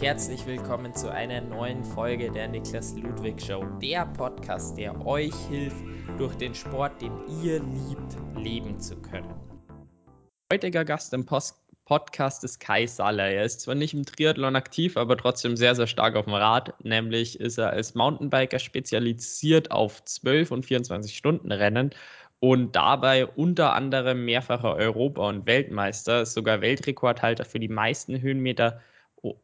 herzlich willkommen zu einer neuen Folge der Niklas Ludwig Show, der Podcast, der euch hilft, durch den Sport, den ihr liebt, leben zu können. Heutiger Gast im Post Podcast ist Kai Saller. Er ist zwar nicht im Triathlon aktiv, aber trotzdem sehr, sehr stark auf dem Rad. Nämlich ist er als Mountainbiker spezialisiert auf 12 und 24 Stunden Rennen und dabei unter anderem mehrfacher Europa- und Weltmeister, sogar Weltrekordhalter für die meisten Höhenmeter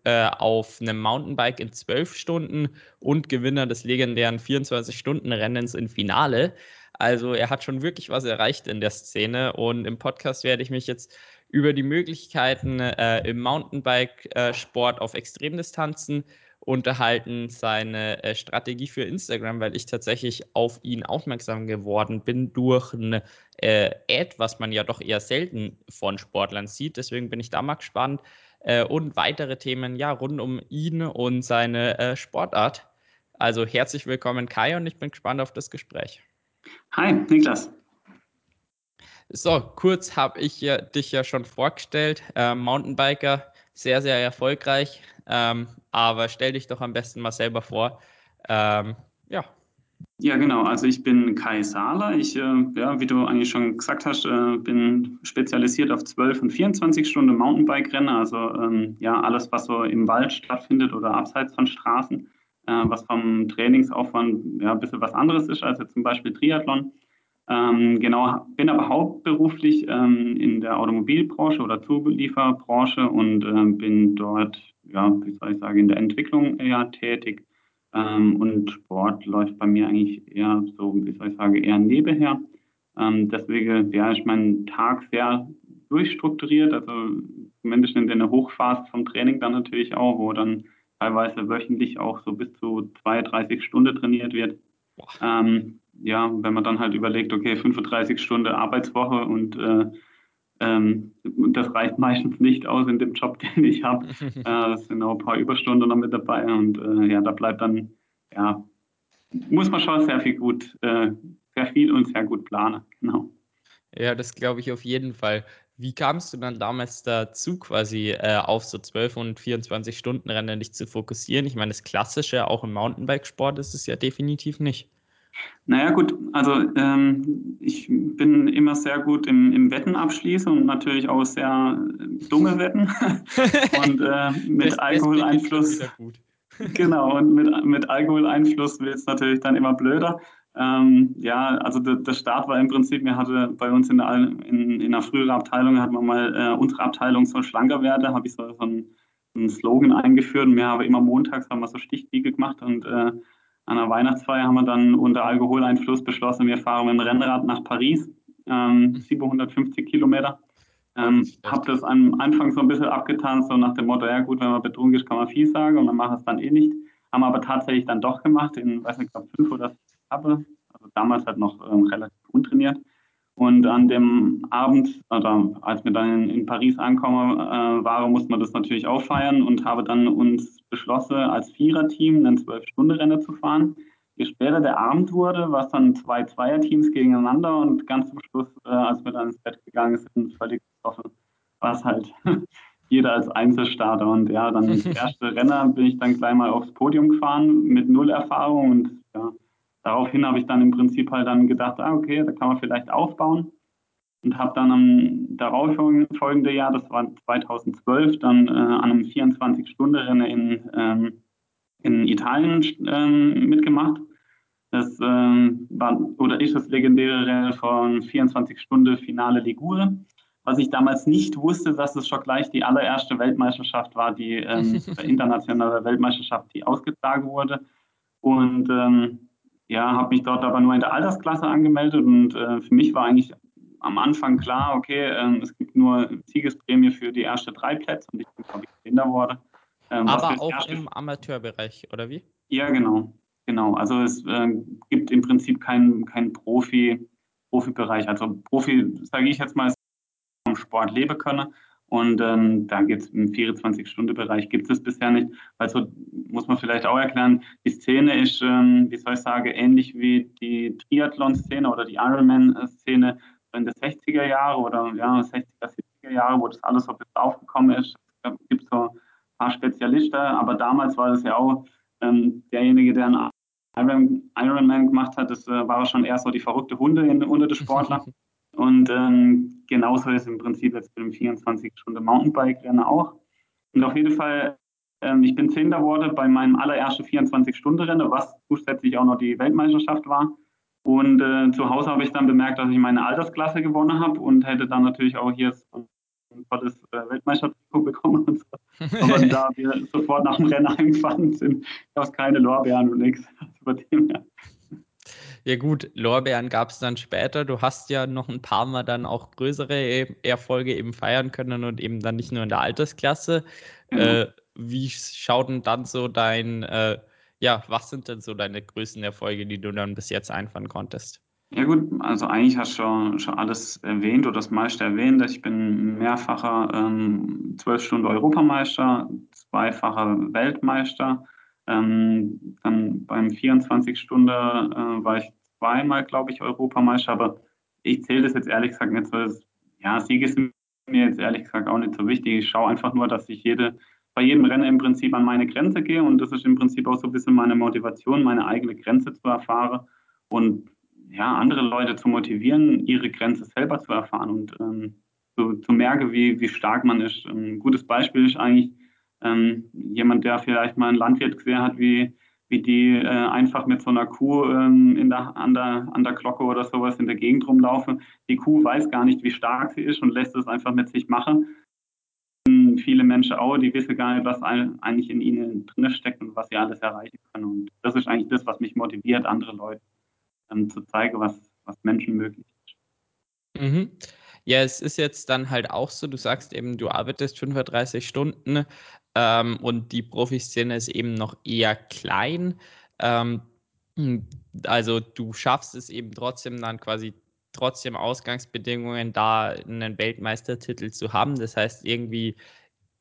äh, auf einem Mountainbike in 12 Stunden und Gewinner des legendären 24-Stunden-Rennens im Finale. Also er hat schon wirklich was erreicht in der Szene und im Podcast werde ich mich jetzt über die Möglichkeiten äh, im Mountainbike-Sport auf Extremdistanzen unterhalten, seine äh, Strategie für Instagram, weil ich tatsächlich auf ihn aufmerksam geworden bin durch ein äh, Ad, was man ja doch eher selten von Sportlern sieht. Deswegen bin ich da mal gespannt. Äh, und weitere Themen ja rund um ihn und seine äh, Sportart. Also herzlich willkommen, Kai, und ich bin gespannt auf das Gespräch. Hi, Niklas. So, kurz habe ich ja, dich ja schon vorgestellt. Äh, Mountainbiker, sehr, sehr erfolgreich. Ähm, aber stell dich doch am besten mal selber vor. Ähm, ja. Ja, genau. Also ich bin Kai Sahler. Ich, äh, ja, wie du eigentlich schon gesagt hast, äh, bin spezialisiert auf 12 und 24 Stunden Mountainbike-Rennen. Also ähm, ja, alles, was so im Wald stattfindet oder abseits von Straßen, äh, was vom Trainingsaufwand ja, ein bisschen was anderes ist als jetzt zum Beispiel Triathlon. Ähm, genau, bin aber hauptberuflich ähm, in der Automobilbranche oder Zulieferbranche und ähm, bin dort, ja, wie soll ich sagen, in der Entwicklung eher tätig. Ähm, und Sport läuft bei mir eigentlich eher so, wie soll ich sagen, eher nebenher. Ähm, deswegen ja, ist mein Tag sehr durchstrukturiert, also zumindest in der Hochphase vom Training dann natürlich auch, wo dann teilweise wöchentlich auch so bis zu 32 Stunden trainiert wird. Ähm, ja, wenn man dann halt überlegt, okay, 35 Stunden Arbeitswoche und äh, ähm, das reicht meistens nicht aus in dem Job, den ich habe. äh, es sind auch ein paar Überstunden noch mit dabei und äh, ja, da bleibt dann, ja, muss man schon sehr viel gut, äh, sehr viel und sehr gut planen, genau. Ja, das glaube ich auf jeden Fall. Wie kamst du dann damals dazu, quasi äh, auf so 12 und 24 Stunden Rennen dich zu fokussieren? Ich meine, das Klassische, auch im Mountainbikesport, ist es ja definitiv nicht. Naja gut, also ähm, ich bin immer sehr gut im, im Wetten abschließen und natürlich auch sehr dumme Wetten. und äh, mit Alkoholeinfluss. genau, und mit, mit Alkoholeinfluss wird es natürlich dann immer blöder. Ähm, ja, also der, der, Start war im Prinzip, wir hatten bei uns in, der, in, in einer früheren Abteilung, hat man mal, äh, unsere Abteilung soll schlanker werden, habe ich so, so einen, einen Slogan eingeführt und wir haben immer montags haben wir so Stichwiege gemacht und äh, an der Weihnachtsfeier haben wir dann unter Alkoholeinfluss beschlossen, wir fahren mit dem Rennrad nach Paris, ähm, 750 mhm. Kilometer. Ähm, habe das am Anfang so ein bisschen abgetan, so nach dem Motto, ja gut, wenn man betrunken ist, kann man viel sagen und dann macht es dann eh nicht. Haben aber tatsächlich dann doch gemacht, in, weiß nicht, glaube fünf oder sechs Etappe. Also damals halt noch ähm, relativ untrainiert. Und an dem Abend, oder als wir dann in, Paris ankommen äh, waren, musste man das natürlich auch feiern und habe dann uns beschlossen, als Viererteam einen Zwölf-Stunden-Rennen zu fahren. Je später der Abend wurde, war es dann zwei Zweierteams gegeneinander und ganz zum Schluss, äh, als wir dann ins Bett gegangen sind, völlig getroffen, war es halt jeder als Einzelstarter. Und ja, dann das erste Renner bin ich dann gleich mal aufs Podium gefahren mit null Erfahrung und ja, daraufhin habe ich dann im Prinzip halt dann gedacht, ah, okay, da kann man vielleicht aufbauen und habe dann am darauffolgenden Jahr, das war 2012, dann äh, an einem 24-Stunden-Rennen in, ähm, in Italien ähm, mitgemacht. Das ähm, war oder ist das legendäre Rennen von 24-Stunden-Finale Ligure. Was ich damals nicht wusste, dass es schon gleich die allererste Weltmeisterschaft war, die ähm, internationale Weltmeisterschaft, die ausgetragen wurde. Und ähm, ja, habe mich dort aber nur in der Altersklasse angemeldet und äh, für mich war eigentlich am Anfang klar, okay, ähm, es gibt nur Siegesprämie für die ersten drei Plätze und ich bin, glaube ich, Kinder wurde. Ähm, aber auch erste... im Amateurbereich, oder wie? Ja, genau. Genau. Also es äh, gibt im Prinzip keinen kein Profi, Profibereich. Also Profi, sage ich jetzt mal, vom Sport leben können. Und ähm, da gibt es im 24-Stunden-Bereich gibt es bisher nicht. Also muss man vielleicht auch erklären, die Szene ist, ähm, wie soll ich sagen, ähnlich wie die Triathlon-Szene oder die Ironman-Szene in den 60er Jahren oder ja, 60er, 70er Jahre, wo das alles so ein bisschen aufgekommen ist. Es gibt so paar Spezialisten, aber damals war das ja auch ähm, derjenige, der einen Iron, Ironman gemacht hat, das äh, war schon eher so die verrückte Hunde in, unter den Sportlern. Und ähm, genauso ist im Prinzip jetzt mit dem 24-Stunden-Mountainbike-Rennen auch. Und auf jeden Fall, ähm, ich bin Zehnter geworden bei meinem allerersten 24-Stunden-Rennen, was zusätzlich auch noch die Weltmeisterschaft war. Und äh, zu Hause habe ich dann bemerkt, dass ich meine Altersklasse gewonnen habe und hätte dann natürlich auch hier ein tolles äh, Weltmeistertrikot bekommen und so. Aber da wir sofort nach dem Rennen eingefahren sind, gab es keine Lorbeeren und nichts. Ja gut, Lorbeeren gab es dann später. Du hast ja noch ein paar Mal dann auch größere Erfolge eben feiern können und eben dann nicht nur in der Altersklasse. Mhm. Äh, wie schaut denn dann so dein, äh, ja, was sind denn so deine größten Erfolge, die du dann bis jetzt einfahren konntest? Ja gut, also eigentlich hast du schon, schon alles erwähnt oder das meiste erwähnt. Ich bin mehrfacher ähm, 12 Stunden Europameister, zweifacher Weltmeister. Ähm, dann beim 24 Stunden äh, war ich zweimal, glaube ich, Europameister, aber ich zähle das jetzt ehrlich gesagt nicht so. Das, ja, Sieg ist mir jetzt ehrlich gesagt auch nicht so wichtig. Ich schaue einfach nur, dass ich jede, bei jedem Rennen im Prinzip an meine Grenze gehe und das ist im Prinzip auch so ein bisschen meine Motivation, meine eigene Grenze zu erfahren. Und ja, andere Leute zu motivieren, ihre Grenze selber zu erfahren und ähm, zu, zu merken, wie, wie stark man ist. Ein gutes Beispiel ist eigentlich ähm, jemand, der vielleicht mal einen Landwirt gesehen hat, wie, wie die äh, einfach mit so einer Kuh ähm, in der, an, der, an der Glocke oder sowas in der Gegend rumlaufen. Die Kuh weiß gar nicht, wie stark sie ist und lässt es einfach mit sich machen. Viele Menschen auch, die wissen gar nicht, was eigentlich in ihnen drin steckt und was sie alles erreichen können. Und das ist eigentlich das, was mich motiviert, andere Leute ähm, zu zeigen, was, was Menschen möglich ist. Mhm. Ja, es ist jetzt dann halt auch so, du sagst eben, du arbeitest 35 Stunden ähm, und die Profiszene ist eben noch eher klein. Ähm, also du schaffst es eben trotzdem dann quasi trotzdem Ausgangsbedingungen da einen Weltmeistertitel zu haben. Das heißt, irgendwie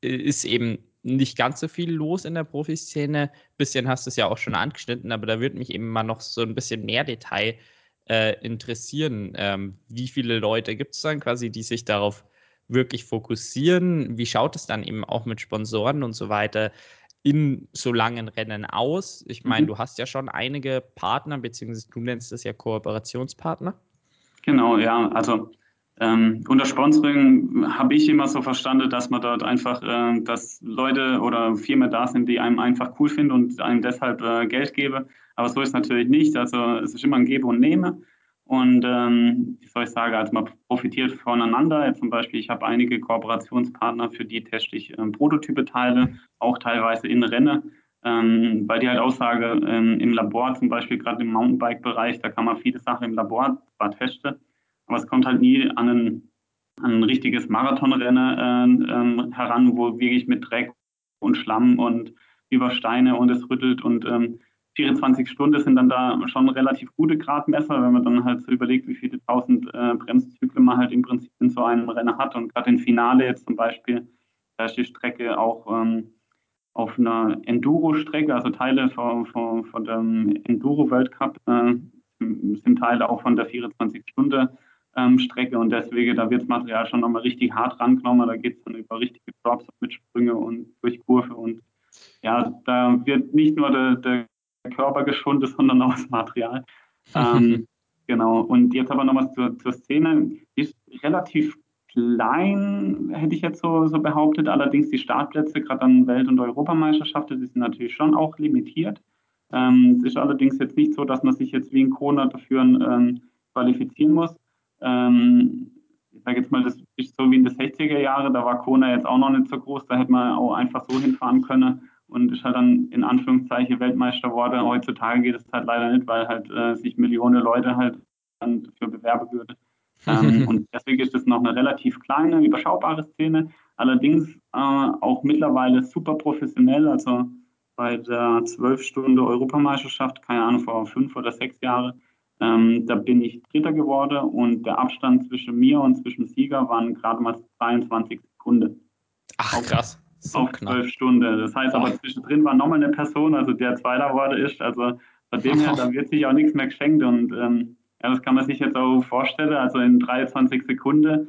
äh, ist eben nicht ganz so viel los in der Profiszene. Bisschen hast du es ja auch schon angeschnitten, aber da würde mich eben mal noch so ein bisschen mehr Detail äh, interessieren. Ähm, wie viele Leute gibt es dann quasi, die sich darauf wirklich fokussieren? Wie schaut es dann eben auch mit Sponsoren und so weiter in so langen Rennen aus? Ich meine, mhm. du hast ja schon einige Partner, beziehungsweise du nennst das ja Kooperationspartner. Genau, ja. Also ähm, unter Sponsoring habe ich immer so verstanden, dass man dort einfach, äh, dass Leute oder Firmen da sind, die einem einfach cool finden und einem deshalb äh, Geld geben. Aber so ist es natürlich nicht. Also es ist immer ein Gebe und Nehme. Und ähm, wie soll ich sagen, also man profitiert voneinander. Jetzt zum Beispiel, ich habe einige Kooperationspartner, für die teste ich ähm, Prototype teile, auch teilweise in Rennen. Ähm, weil die halt Aussage ähm, im Labor, zum Beispiel gerade im Mountainbike-Bereich, da kann man viele Sachen im Labor zwar testen, aber es kommt halt nie an ein, an ein richtiges Marathonrennen äh, heran, wo wirklich mit Dreck und Schlamm und über Steine und es rüttelt und ähm, 24 Stunden sind dann da schon relativ gute Gradmesser, wenn man dann halt so überlegt, wie viele tausend äh, Bremszyklen man halt im Prinzip in so einem Rennen hat. Und gerade im Finale jetzt zum Beispiel, da ist die Strecke auch ähm, auf einer Enduro-Strecke, also Teile von, von, von dem Enduro-Weltcup äh, sind Teile auch von der 24-Stunde ähm, und deswegen, da wird das Material schon nochmal richtig hart rangenommen. Da geht es dann über richtige Drops mit Sprünge und durch Kurve und ja, da wird nicht nur der, der Körper geschwunden, sondern auch das Material. ähm, genau, und jetzt aber nochmal zur, zur Szene. Die ist relativ klein, hätte ich jetzt so, so behauptet. Allerdings die Startplätze, gerade an Welt- und Europameisterschaften, die sind natürlich schon auch limitiert. Ähm, es ist allerdings jetzt nicht so, dass man sich jetzt wie in Kona dafür ähm, qualifizieren muss. Ähm, ich sage jetzt mal, das ist so wie in den 60er Jahren, da war Kona jetzt auch noch nicht so groß, da hätte man auch einfach so hinfahren können und ist halt dann in Anführungszeichen Weltmeister geworden. Heutzutage geht es halt leider nicht, weil halt äh, sich Millionen Leute halt dann dafür bewerben würden. ähm, und deswegen ist es noch eine relativ kleine, überschaubare Szene, allerdings äh, auch mittlerweile super professionell. Also bei der 12 Stunden Europameisterschaft, keine Ahnung, vor fünf oder sechs Jahren, ähm, da bin ich Dritter geworden und der Abstand zwischen mir und zwischen Sieger waren gerade mal 22 Sekunden. Ach, krass. So auf zwölf Stunden. Das heißt aber zwischendrin war nochmal eine Person, also der Zweiter geworden ist. Also von dem her, da wird sich auch nichts mehr geschenkt und ähm, ja, das kann man sich jetzt auch vorstellen. Also in 23 Sekunden,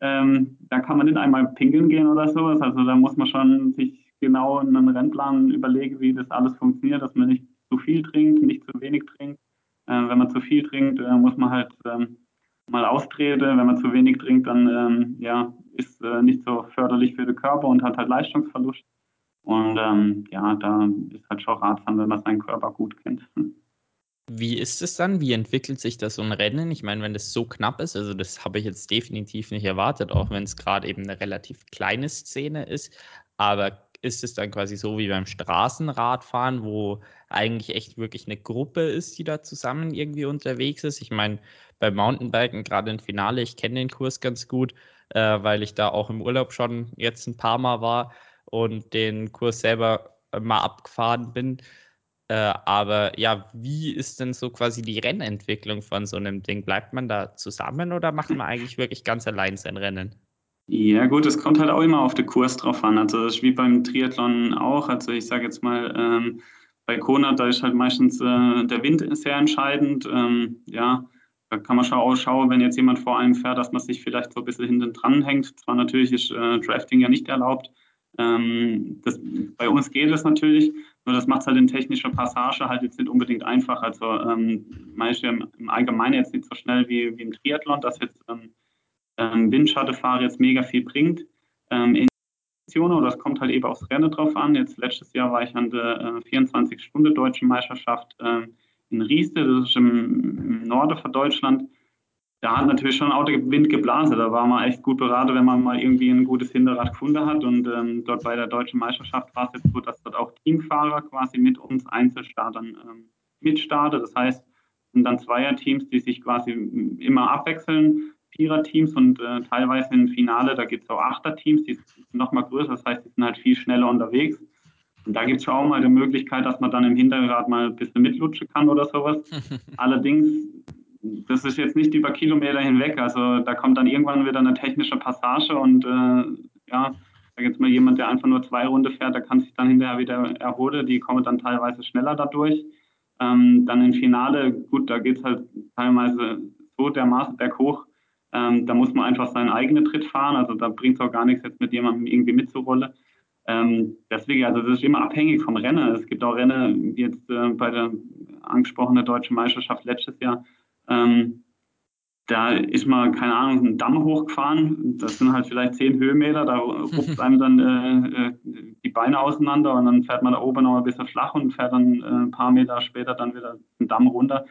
ähm, da kann man nicht einmal pinkeln gehen oder sowas. Also da muss man schon sich genau einen Rennplan überlege, wie das alles funktioniert, dass man nicht zu viel trinkt, nicht zu wenig trinkt. Äh, wenn man zu viel trinkt, äh, muss man halt ähm, mal austreten. Wenn man zu wenig trinkt, dann ähm, ja, ist äh, nicht so förderlich für den Körper und hat halt Leistungsverlust. Und ähm, ja, da ist halt schon ratsam, wenn man seinen Körper gut kennt. Wie ist es dann? Wie entwickelt sich das so ein Rennen? Ich meine, wenn das so knapp ist, also das habe ich jetzt definitiv nicht erwartet, auch wenn es gerade eben eine relativ kleine Szene ist. Aber ist es dann quasi so wie beim Straßenradfahren, wo eigentlich echt wirklich eine Gruppe ist, die da zusammen irgendwie unterwegs ist? Ich meine, beim Mountainbiken, gerade im Finale, ich kenne den Kurs ganz gut, äh, weil ich da auch im Urlaub schon jetzt ein paar Mal war und den Kurs selber mal abgefahren bin. Äh, aber ja, wie ist denn so quasi die Rennentwicklung von so einem Ding? Bleibt man da zusammen oder macht man eigentlich wirklich ganz allein sein Rennen? Ja, gut, es kommt halt auch immer auf den Kurs drauf an. Also, das ist wie beim Triathlon auch. Also, ich sage jetzt mal, ähm, bei Kona, da ist halt meistens äh, der Wind sehr entscheidend. Ähm, ja, da kann man schon ausschauen, wenn jetzt jemand vor einem fährt, dass man sich vielleicht so ein bisschen hinten dran hängt. Zwar natürlich ist äh, Drafting ja nicht erlaubt. Ähm, das, bei uns geht es natürlich, nur das macht es halt in technischer Passage halt jetzt nicht unbedingt einfach. Also ähm, manche im Allgemeinen jetzt nicht so schnell wie, wie im Triathlon, dass jetzt ähm, ähm Windschattenfahrer jetzt mega viel bringt. Ähm, oder das kommt halt eben aufs Rennen drauf an. Jetzt letztes Jahr war ich an der äh, 24-Stunden-Deutschen Meisterschaft äh, in Rieste, das ist im, Norden von Deutschland da hat natürlich schon auch der Wind geblasen. Da war man echt gut beraten, wenn man mal irgendwie ein gutes Hinterrad gefunden hat. Und ähm, dort bei der deutschen Meisterschaft war es jetzt so, dass dort auch Teamfahrer quasi mit uns Einzelstartern ähm, mitstarten. Das heißt, sind dann Zweierteams, die sich quasi immer abwechseln, Viererteams und äh, teilweise im Finale, da gibt es auch Achterteams, die sind nochmal größer, das heißt, die sind halt viel schneller unterwegs. Und da gibt es auch mal die Möglichkeit, dass man dann im Hinterrad mal ein bisschen mitlutschen kann oder sowas. Allerdings das ist jetzt nicht über Kilometer hinweg. Also da kommt dann irgendwann wieder eine technische Passage und äh, ja, da jetzt mal jemand, der einfach nur zwei Runden fährt, der kann sich dann hinterher wieder erholen. Die kommen dann teilweise schneller dadurch. Ähm, dann im Finale, gut, da geht es halt teilweise so dermaßen berghoch. Ähm, da muss man einfach seinen eigenen Tritt fahren. Also da bringt es auch gar nichts, jetzt mit jemandem irgendwie mitzurollen. Ähm, deswegen, also das ist immer abhängig vom Rennen. Es gibt auch Rennen, wie jetzt äh, bei der angesprochenen deutschen Meisterschaft letztes Jahr, ähm, da ist man, keine Ahnung, einen Damm hochgefahren. Das sind halt vielleicht zehn Höhenmeter. Da ruft einem dann äh, äh, die Beine auseinander und dann fährt man da oben noch ein bisschen flach und fährt dann äh, ein paar Meter später dann wieder den Damm runter.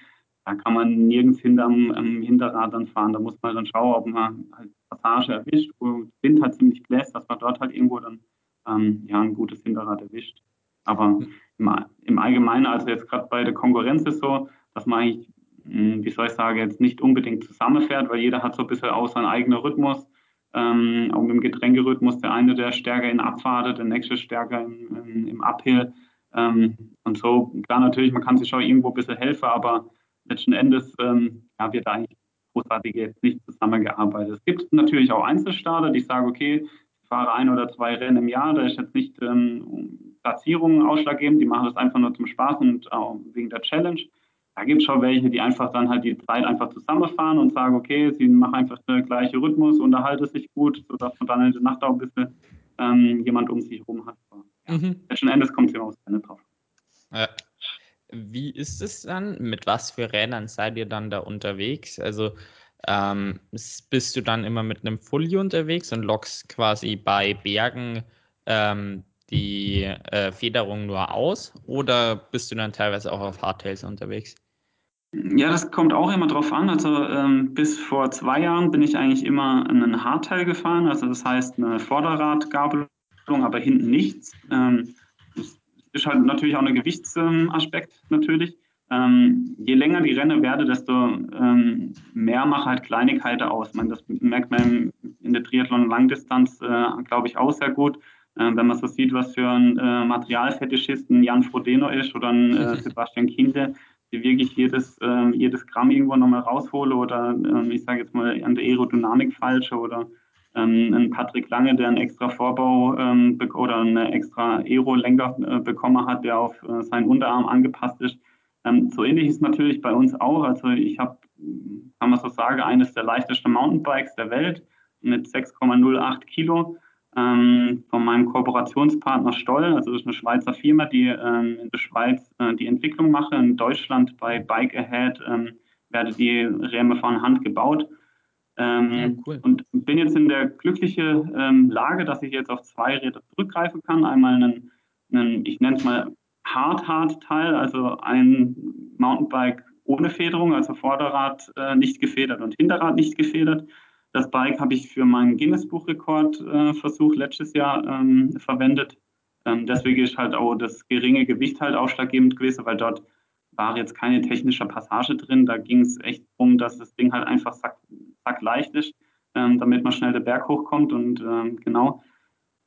Da kann man nirgends hinterm am Hinterrad dann fahren. Da muss man dann schauen, ob man halt Passage erwischt, wo der Wind halt ziemlich bläst, dass man dort halt irgendwo dann ähm, ja, ein gutes Hinterrad erwischt. Aber im, im Allgemeinen, also jetzt gerade bei der Konkurrenz ist so, dass man eigentlich hm, wie soll ich sagen, jetzt nicht unbedingt zusammenfährt, weil jeder hat so ein bisschen auch seinen eigenen Rhythmus. Ähm, auch im Getränkerhythmus, der eine, der stärker in Abfahrt, der nächste stärker im, im, im Uphill. Ähm, und so, klar, natürlich, man kann sich schon irgendwo ein bisschen helfen, aber letzten Endes ähm, ja, wird eigentlich großartig jetzt nicht zusammengearbeitet. Es gibt natürlich auch Einzelstarter, die sagen, okay, fahre ein oder zwei Rennen im Jahr, da ist jetzt nicht ähm, Platzierungen ausschlaggebend, die machen das einfach nur zum Spaß und auch wegen der Challenge. Da gibt es schon welche, die einfach dann halt die Zeit einfach zusammenfahren und sagen, okay, sie machen einfach den gleichen Rhythmus, unterhalten sich gut, sodass man dann in der Nacht auch ein bisschen ähm, jemand um sich herum hat. Ja, mhm. Letzten Endes kommt es immer aufs Rennen drauf. Ja. Wie ist es dann? Mit was für Rädern seid ihr dann da unterwegs? Also ähm, bist du dann immer mit einem Fully unterwegs und lockst quasi bei Bergen ähm, die äh, Federung nur aus oder bist du dann teilweise auch auf Hardtails unterwegs? Ja, das kommt auch immer drauf an. Also ähm, bis vor zwei Jahren bin ich eigentlich immer einen Hardtail gefahren. Also das heißt eine Vorderradgabelung, aber hinten nichts. Ähm, das ist halt natürlich auch ein Gewichtsaspekt natürlich. Ähm, je länger die Rennen werde, desto ähm, mehr mache halt Kleinigkeiten aus. Meine, das merkt man in der Triathlon-Langdistanz, äh, glaube ich, auch sehr gut. Äh, wenn man so sieht, was für ein äh, Materialfetischist ein Jan Frodeno ist oder ein äh, Sebastian Kinde, die wirklich jedes, äh, jedes Gramm irgendwo nochmal raushole oder äh, ich sage jetzt mal an der Aerodynamik falsche oder ähm, ein Patrick Lange, der einen extra Vorbau ähm, oder eine extra Aero-Lenker äh, bekommen hat, der auf äh, seinen Unterarm angepasst ist. Ähm, so ähnlich ist natürlich bei uns auch. Also ich habe, kann man so sagen, eines der leichtesten Mountainbikes der Welt mit 6,08 Kilo. ähm, von meinem Kooperationspartner Stoll. Also das ist eine Schweizer Firma, die ähm, in der Schweiz äh, die Entwicklung macht. In Deutschland bei Bike Ahead ähm, werden die Räme von Hand gebaut. Ähm, ja, cool. Und bin jetzt in der glücklichen ähm, Lage, dass ich jetzt auf zwei Räder zurückgreifen kann. Einmal einen, einen ich nenne es mal Hard-Hard-Teil, also ein Mountainbike ohne Federung, also Vorderrad äh, nicht gefedert und Hinterrad nicht gefedert. Das Bike habe ich für meinen Guinness-Buchrekord-Versuch äh, letztes Jahr ähm, verwendet. Ähm, deswegen ist halt auch das geringe Gewicht halt ausschlaggebend gewesen, weil dort war jetzt keine technische Passage drin. Da ging es echt darum, dass das Ding halt einfach sack, sackleicht ist, ähm, damit man schnell den Berg hochkommt und ähm, genau.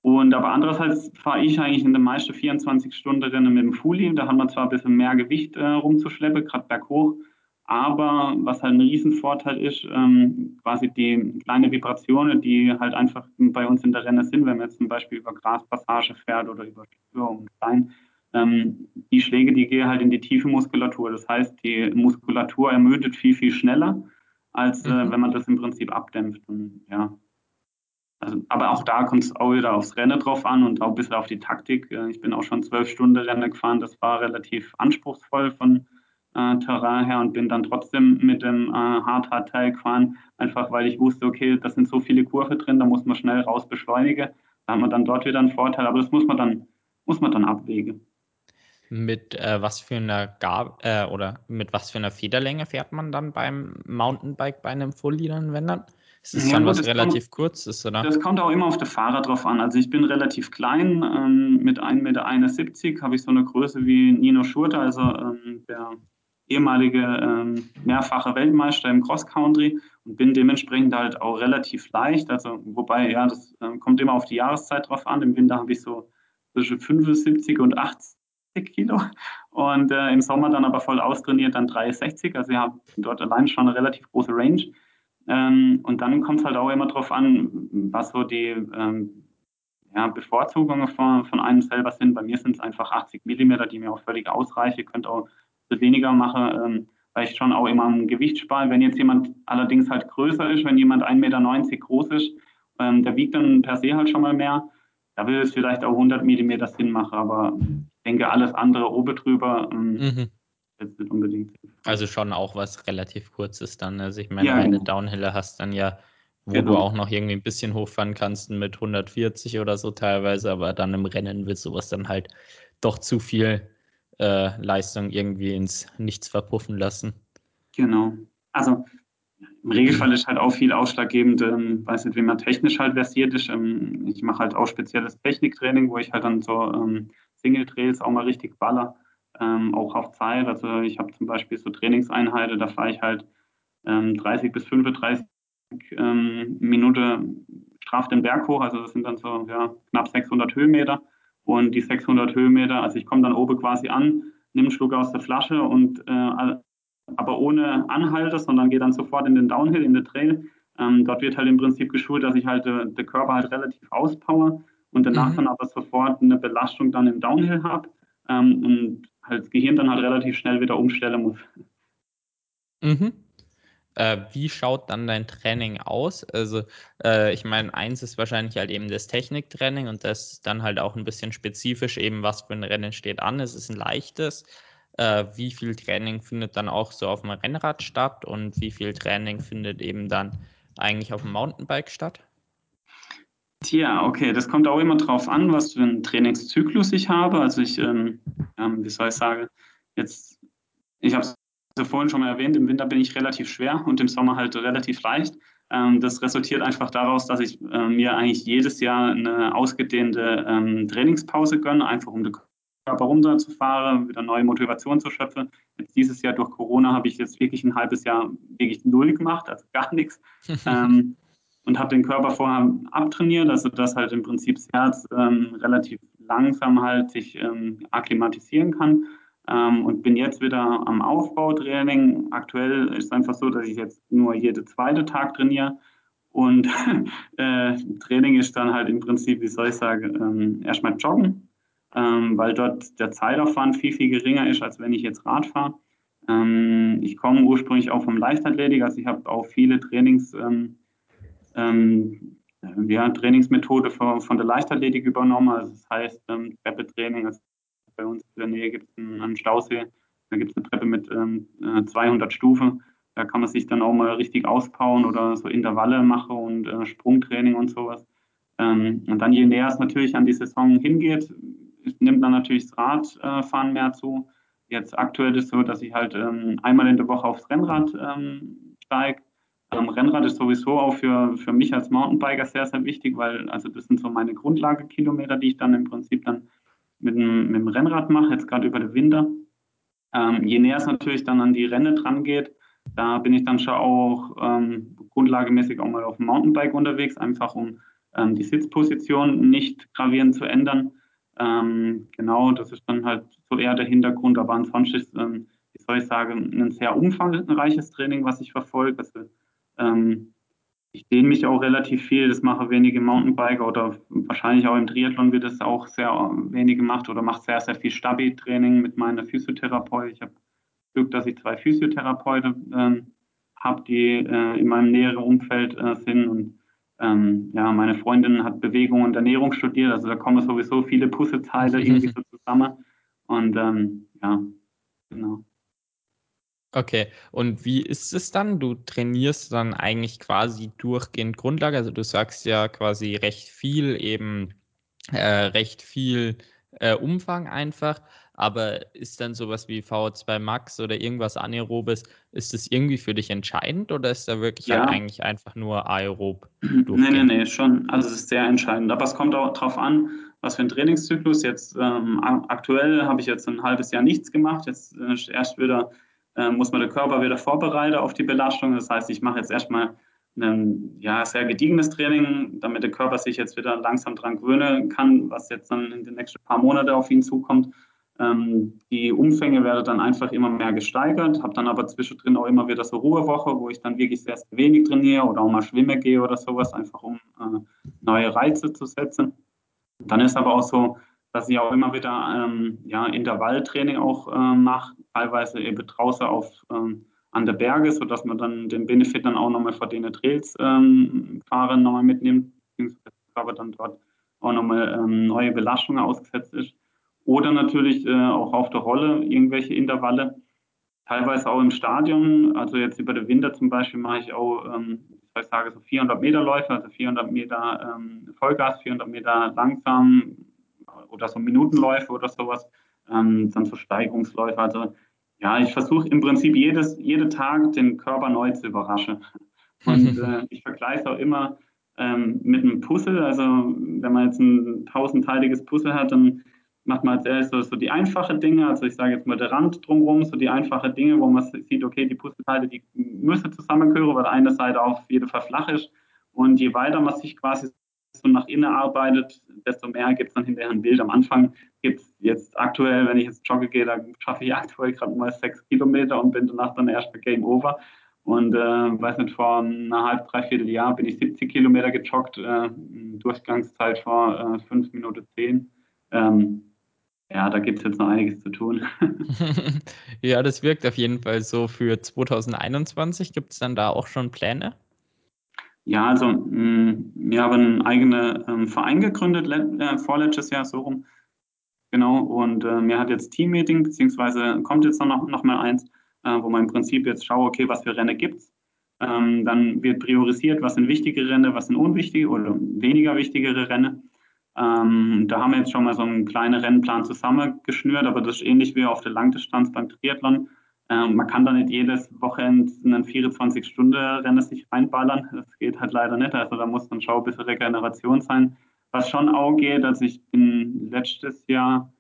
Und aber andererseits fahre ich eigentlich in den meisten 24 Stunden Rennen mit dem Fully. Da hat man zwar ein bisschen mehr Gewicht äh, rumzuschleppen, gerade berghoch, aber was halt ein Riesenvorteil ist, ähm, quasi die kleine Vibrationen, die halt einfach bei uns in der Renne sind, wenn man jetzt zum Beispiel über Graspassage fährt oder über und Stein, ähm, die Schläge, die gehen halt in die tiefe Muskulatur. Das heißt, die Muskulatur ermüdet viel, viel schneller, als äh, mhm. wenn man das im Prinzip abdämpft. Und, ja. Also, aber auch da kommt es auch wieder aufs Rennen drauf an und auch ein bisschen auf die Taktik. Äh, ich bin auch schon zwölf Stunden Rennen gefahren. Das war relativ anspruchsvoll von äh, Terrain her und bin dann trotzdem mit dem äh, Hard-Hard-Teil gefahren, einfach weil ich wusste, okay, das sind so viele Kurven drin, da muss man schnell raus beschleunigen. Da hat man dann dort wieder einen Vorteil, aber das muss man dann, muss man dann abwägen. Mit äh, was für einer Gab äh, oder mit was für einer Federlänge fährt man dann beim Mountainbike bei einem Full-Leader-Wendern? Ist es ja, dann gut, was relativ kommt, kurz ist, oder? Das kommt auch immer auf das Fahrrad drauf an. Also ich bin relativ klein, ähm, mit 1,71 Meter habe ich so eine Größe wie Nino Schurter, also ähm, der ehemalige ähm, mehrfache Weltmeister im Cross Country und bin dementsprechend halt auch relativ leicht. Also, wobei, ja, das äh, kommt immer auf die Jahreszeit drauf an. Im Winter habe ich so zwischen 75 und 80 Kilo und äh, im Sommer dann aber voll austrainiert dann 63. Also, ich habe dort allein schon eine relativ große Range. Ähm, und dann kommt es halt auch immer drauf an, was so die ähm, ja, Bevorzugungen von, von einem selber sind. Bei mir sind es einfach 80 Millimeter, die mir auch völlig ausreichen. Ihr könnt auch weniger mache, ähm, weil ich schon auch immer am Gewicht spare. Wenn jetzt jemand allerdings halt größer ist, wenn jemand 1,90 Meter groß ist, ähm, der wiegt dann per se halt schon mal mehr. Da will es vielleicht auch 100 Millimeter Sinn machen, aber ich denke, alles andere oben drüber ähm, mhm. Jetzt nicht unbedingt. Also schon auch was relativ kurzes dann. Also ich meine, ja, eine genau. Downhiller hast dann ja, wo genau. du auch noch irgendwie ein bisschen hochfahren kannst mit 140 oder so teilweise, aber dann im Rennen wird sowas dann halt doch zu viel äh, Leistung irgendwie ins Nichts verpuffen lassen. Genau. Also im Regelfall ist halt auch viel ausschlaggebend, ähm, weiß nicht, wie man technisch halt versiert ist. Ähm, ich mache halt auch spezielles Techniktraining, wo ich halt dann so ähm, Single-Trails auch mal richtig baller, ähm, auch auf Zeit. Also ich habe zum Beispiel so Trainingseinheiten, da fahre ich halt 30 ähm, bis 35 ähm, Minuten straff den Berg hoch, also das sind dann so ja, knapp 600 Höhenmeter und die 600 Höhenmeter, also ich komme dann oben quasi an, nehme einen Schluck aus der Flasche und äh, aber ohne Anhalte, sondern gehe dann sofort in den Downhill, in den Trail. Ähm, dort wird halt im Prinzip geschult, dass ich halt äh, den Körper halt relativ auspower und danach mhm. dann aber sofort eine Belastung dann im Downhill habe ähm, und halt das Gehirn dann halt relativ schnell wieder umstellen muss. Mhm. Äh, wie schaut dann dein Training aus? Also, äh, ich meine, eins ist wahrscheinlich halt eben das Techniktraining und das ist dann halt auch ein bisschen spezifisch, eben was für ein Rennen steht an. Es ist ein leichtes. Äh, wie viel Training findet dann auch so auf dem Rennrad statt und wie viel Training findet eben dann eigentlich auf dem Mountainbike statt? Tja, okay, das kommt auch immer drauf an, was für einen Trainingszyklus ich habe. Also ich, ähm, wie soll ich sagen, jetzt, ich habe es vorhin schon mal erwähnt, im Winter bin ich relativ schwer und im Sommer halt relativ leicht. Ähm, das resultiert einfach daraus, dass ich äh, mir eigentlich jedes Jahr eine ausgedehnte ähm, Trainingspause gönne, einfach um den Körper runterzufahren, wieder neue Motivation zu schöpfen. Jetzt dieses Jahr durch Corona habe ich jetzt wirklich ein halbes Jahr wirklich null gemacht, also gar nichts. und habe den Körper vorher abtrainiert, also dass halt im Prinzip das Herz ähm, relativ langsam halt sich ähm, akklimatisieren kann ähm, und bin jetzt wieder am Aufbautraining. Aktuell ist es einfach so, dass ich jetzt nur jeden zweiten Tag trainiere. Und äh, Training ist dann halt im Prinzip, wie soll ich sagen, ähm, erstmal joggen, ähm, weil dort der Zeitaufwand viel, viel geringer ist, als wenn ich jetzt Rad fahre. Ähm, ich komme ursprünglich auch vom Leichtathletik, also ich habe auch viele Trainings ähm, ja, Trainingsmethode von, von der Leichtathletik übernommen. Also das heißt, ähm, Treppetraining. Also bei uns in der Nähe gibt es einen, einen, Stausee. Da gibt es eine Treppe mit ähm, 200 äh, Stufen. Da kann man sich dann auch mal richtig ausbauen oder so Intervalle machen und äh, Sprungtraining und sowas. Ähm, und dann je näher es natürlich an die Saison hingeht, nimmt dann natürlich das Radfahren mehr zu. Jetzt aktuell ist es so, dass ich halt ähm, einmal in der Woche aufs Rennrad ähm, steige. Ähm, Rennrad ist sowieso auch für, für mich als Mountainbiker sehr, sehr wichtig, weil also das sind so meine Grundlagekilometer, die ich dann im Prinzip dann mit dem, mit dem Rennrad mache, jetzt gerade über den Winter. Ähm, je näher es natürlich dann an die Rennen dran geht, da bin ich dann schon auch ähm, grundlagemäßig auch mal auf dem Mountainbike unterwegs, einfach um ähm, die Sitzposition nicht gravierend zu ändern. Ähm, genau, das ist dann halt so eher der Hintergrund, aber ansonsten ist, ähm, wie soll ich sagen, ein sehr umfangreiches Training, was ich verfolge. Also, ähm, ich dehne mich auch relativ viel, das machen wenige Mountainbiker oder wahrscheinlich auch im Triathlon wird es auch sehr wenig gemacht oder macht sehr, sehr viel Stabi-Training mit meiner Physiotherapeutin. Ich habe Glück, dass ich zwei Physiotherapeuten äh, habe, die äh, in meinem näheren Umfeld äh, sind. Und ähm, ja, meine Freundin hat Bewegung und Ernährung studiert, also da kommen sowieso viele Puzzleteile irgendwie so zusammen. Und ähm, ja, genau. Okay, und wie ist es dann? Du trainierst dann eigentlich quasi durchgehend Grundlage. Also du sagst ja quasi recht viel, eben äh, recht viel äh, Umfang einfach. Aber ist dann sowas wie VO2 Max oder irgendwas Anaerobes, ist das irgendwie für dich entscheidend oder ist da wirklich halt ja. halt eigentlich einfach nur aerob? Nee, nee, nee, schon. Also es ist sehr entscheidend. Aber es kommt auch darauf an, was für ein Trainingszyklus. Jetzt ähm, aktuell habe ich jetzt ein halbes Jahr nichts gemacht. Jetzt äh, erst wieder äh, muss man der Körper wieder vorbereiten auf die Belastung. Das heißt, ich mache jetzt erstmal ein ja, sehr gediegenes Training, damit der Körper sich jetzt wieder langsam dran gewöhnen kann, was jetzt dann in den nächsten paar Monaten auf ihn zukommt. Ähm, die Umfänge werden dann einfach immer mehr gesteigert, habe dann aber zwischendrin auch immer wieder so Ruhewoche, wo ich dann wirklich sehr, sehr wenig trainiere oder auch mal schwimmen gehe oder sowas, einfach um äh, neue Reize zu setzen. Dann ist aber auch so, dass ich auch immer wieder ähm, ja, Intervalltraining auch äh, mache, teilweise eben draußen auf, ähm, an der Berge, sodass man dann den Benefit dann auch nochmal vor den Trails ähm, fahren nochmal mitnimmt, beziehungsweise aber dann dort auch nochmal ähm, neue Belastungen ausgesetzt ist. Oder natürlich äh, auch auf der Rolle irgendwelche Intervalle. Teilweise auch im Stadion. Also jetzt über den Winter zum Beispiel mache ich auch, ähm, ich sage so 400 Meter Läufe, also 400 Meter ähm, Vollgas, 400 Meter langsam oder so Minutenläufe oder sowas. Ähm, dann so Steigungsläufe. Also ja, ich versuche im Prinzip jedes, jeden Tag den Körper neu zu überraschen. Und äh, ich vergleiche es auch immer ähm, mit einem Puzzle. Also wenn man jetzt ein tausendteiliges Puzzle hat, dann macht man als erstes so, so die einfachen Dinge, also ich sage jetzt mal der Rand drumherum, so die einfachen Dinge, wo man sieht, okay, die Puzzleteile, die müssen zusammengehören, weil eine Seite auf jeden Fall flach ist. Und je weiter man sich quasi so nach innen arbeitet, desto mehr gibt es dann hinterher ein Bild. Am Anfang gibt es jetzt aktuell, wenn ich jetzt jogge gehe, dann schaffe ich aktuell gerade mal sechs Kilometer und bin danach dann erst bei Game Over. Und äh, weiß nicht, vor einer halb, dreiviertel Jahr bin ich 70 Kilometer gejoggt, äh, Durchgangszeit vor äh, 5 Minuten 10. Ähm, ja, da gibt es jetzt noch einiges zu tun. ja, das wirkt auf jeden Fall so für 2021. Gibt es dann da auch schon Pläne? Ja, also mm, wir haben einen eigenen ähm, Verein gegründet, äh, vorletztes Jahr so rum. Genau, und äh, mir hat jetzt Teammeeting, beziehungsweise kommt jetzt noch, noch mal eins, äh, wo man im Prinzip jetzt schaue, okay, was für Rennen gibt es. Ähm, dann wird priorisiert, was sind wichtige Rennen, was sind unwichtige oder weniger wichtigere Rennen. Ähm, da haben wir jetzt schon mal so einen kleinen Rennplan zusammengeschnürt, aber das ist ähnlich wie auf der Langdistanz beim Triathlon. Ähm, man kann da nicht jedes Wochenende einen 24-Stunden-Rennen sich reinballern. Das geht halt leider nicht. Also da muss dann schon ein bisschen Regeneration sein. Was schon auch geht, also ich bin letztes Jahr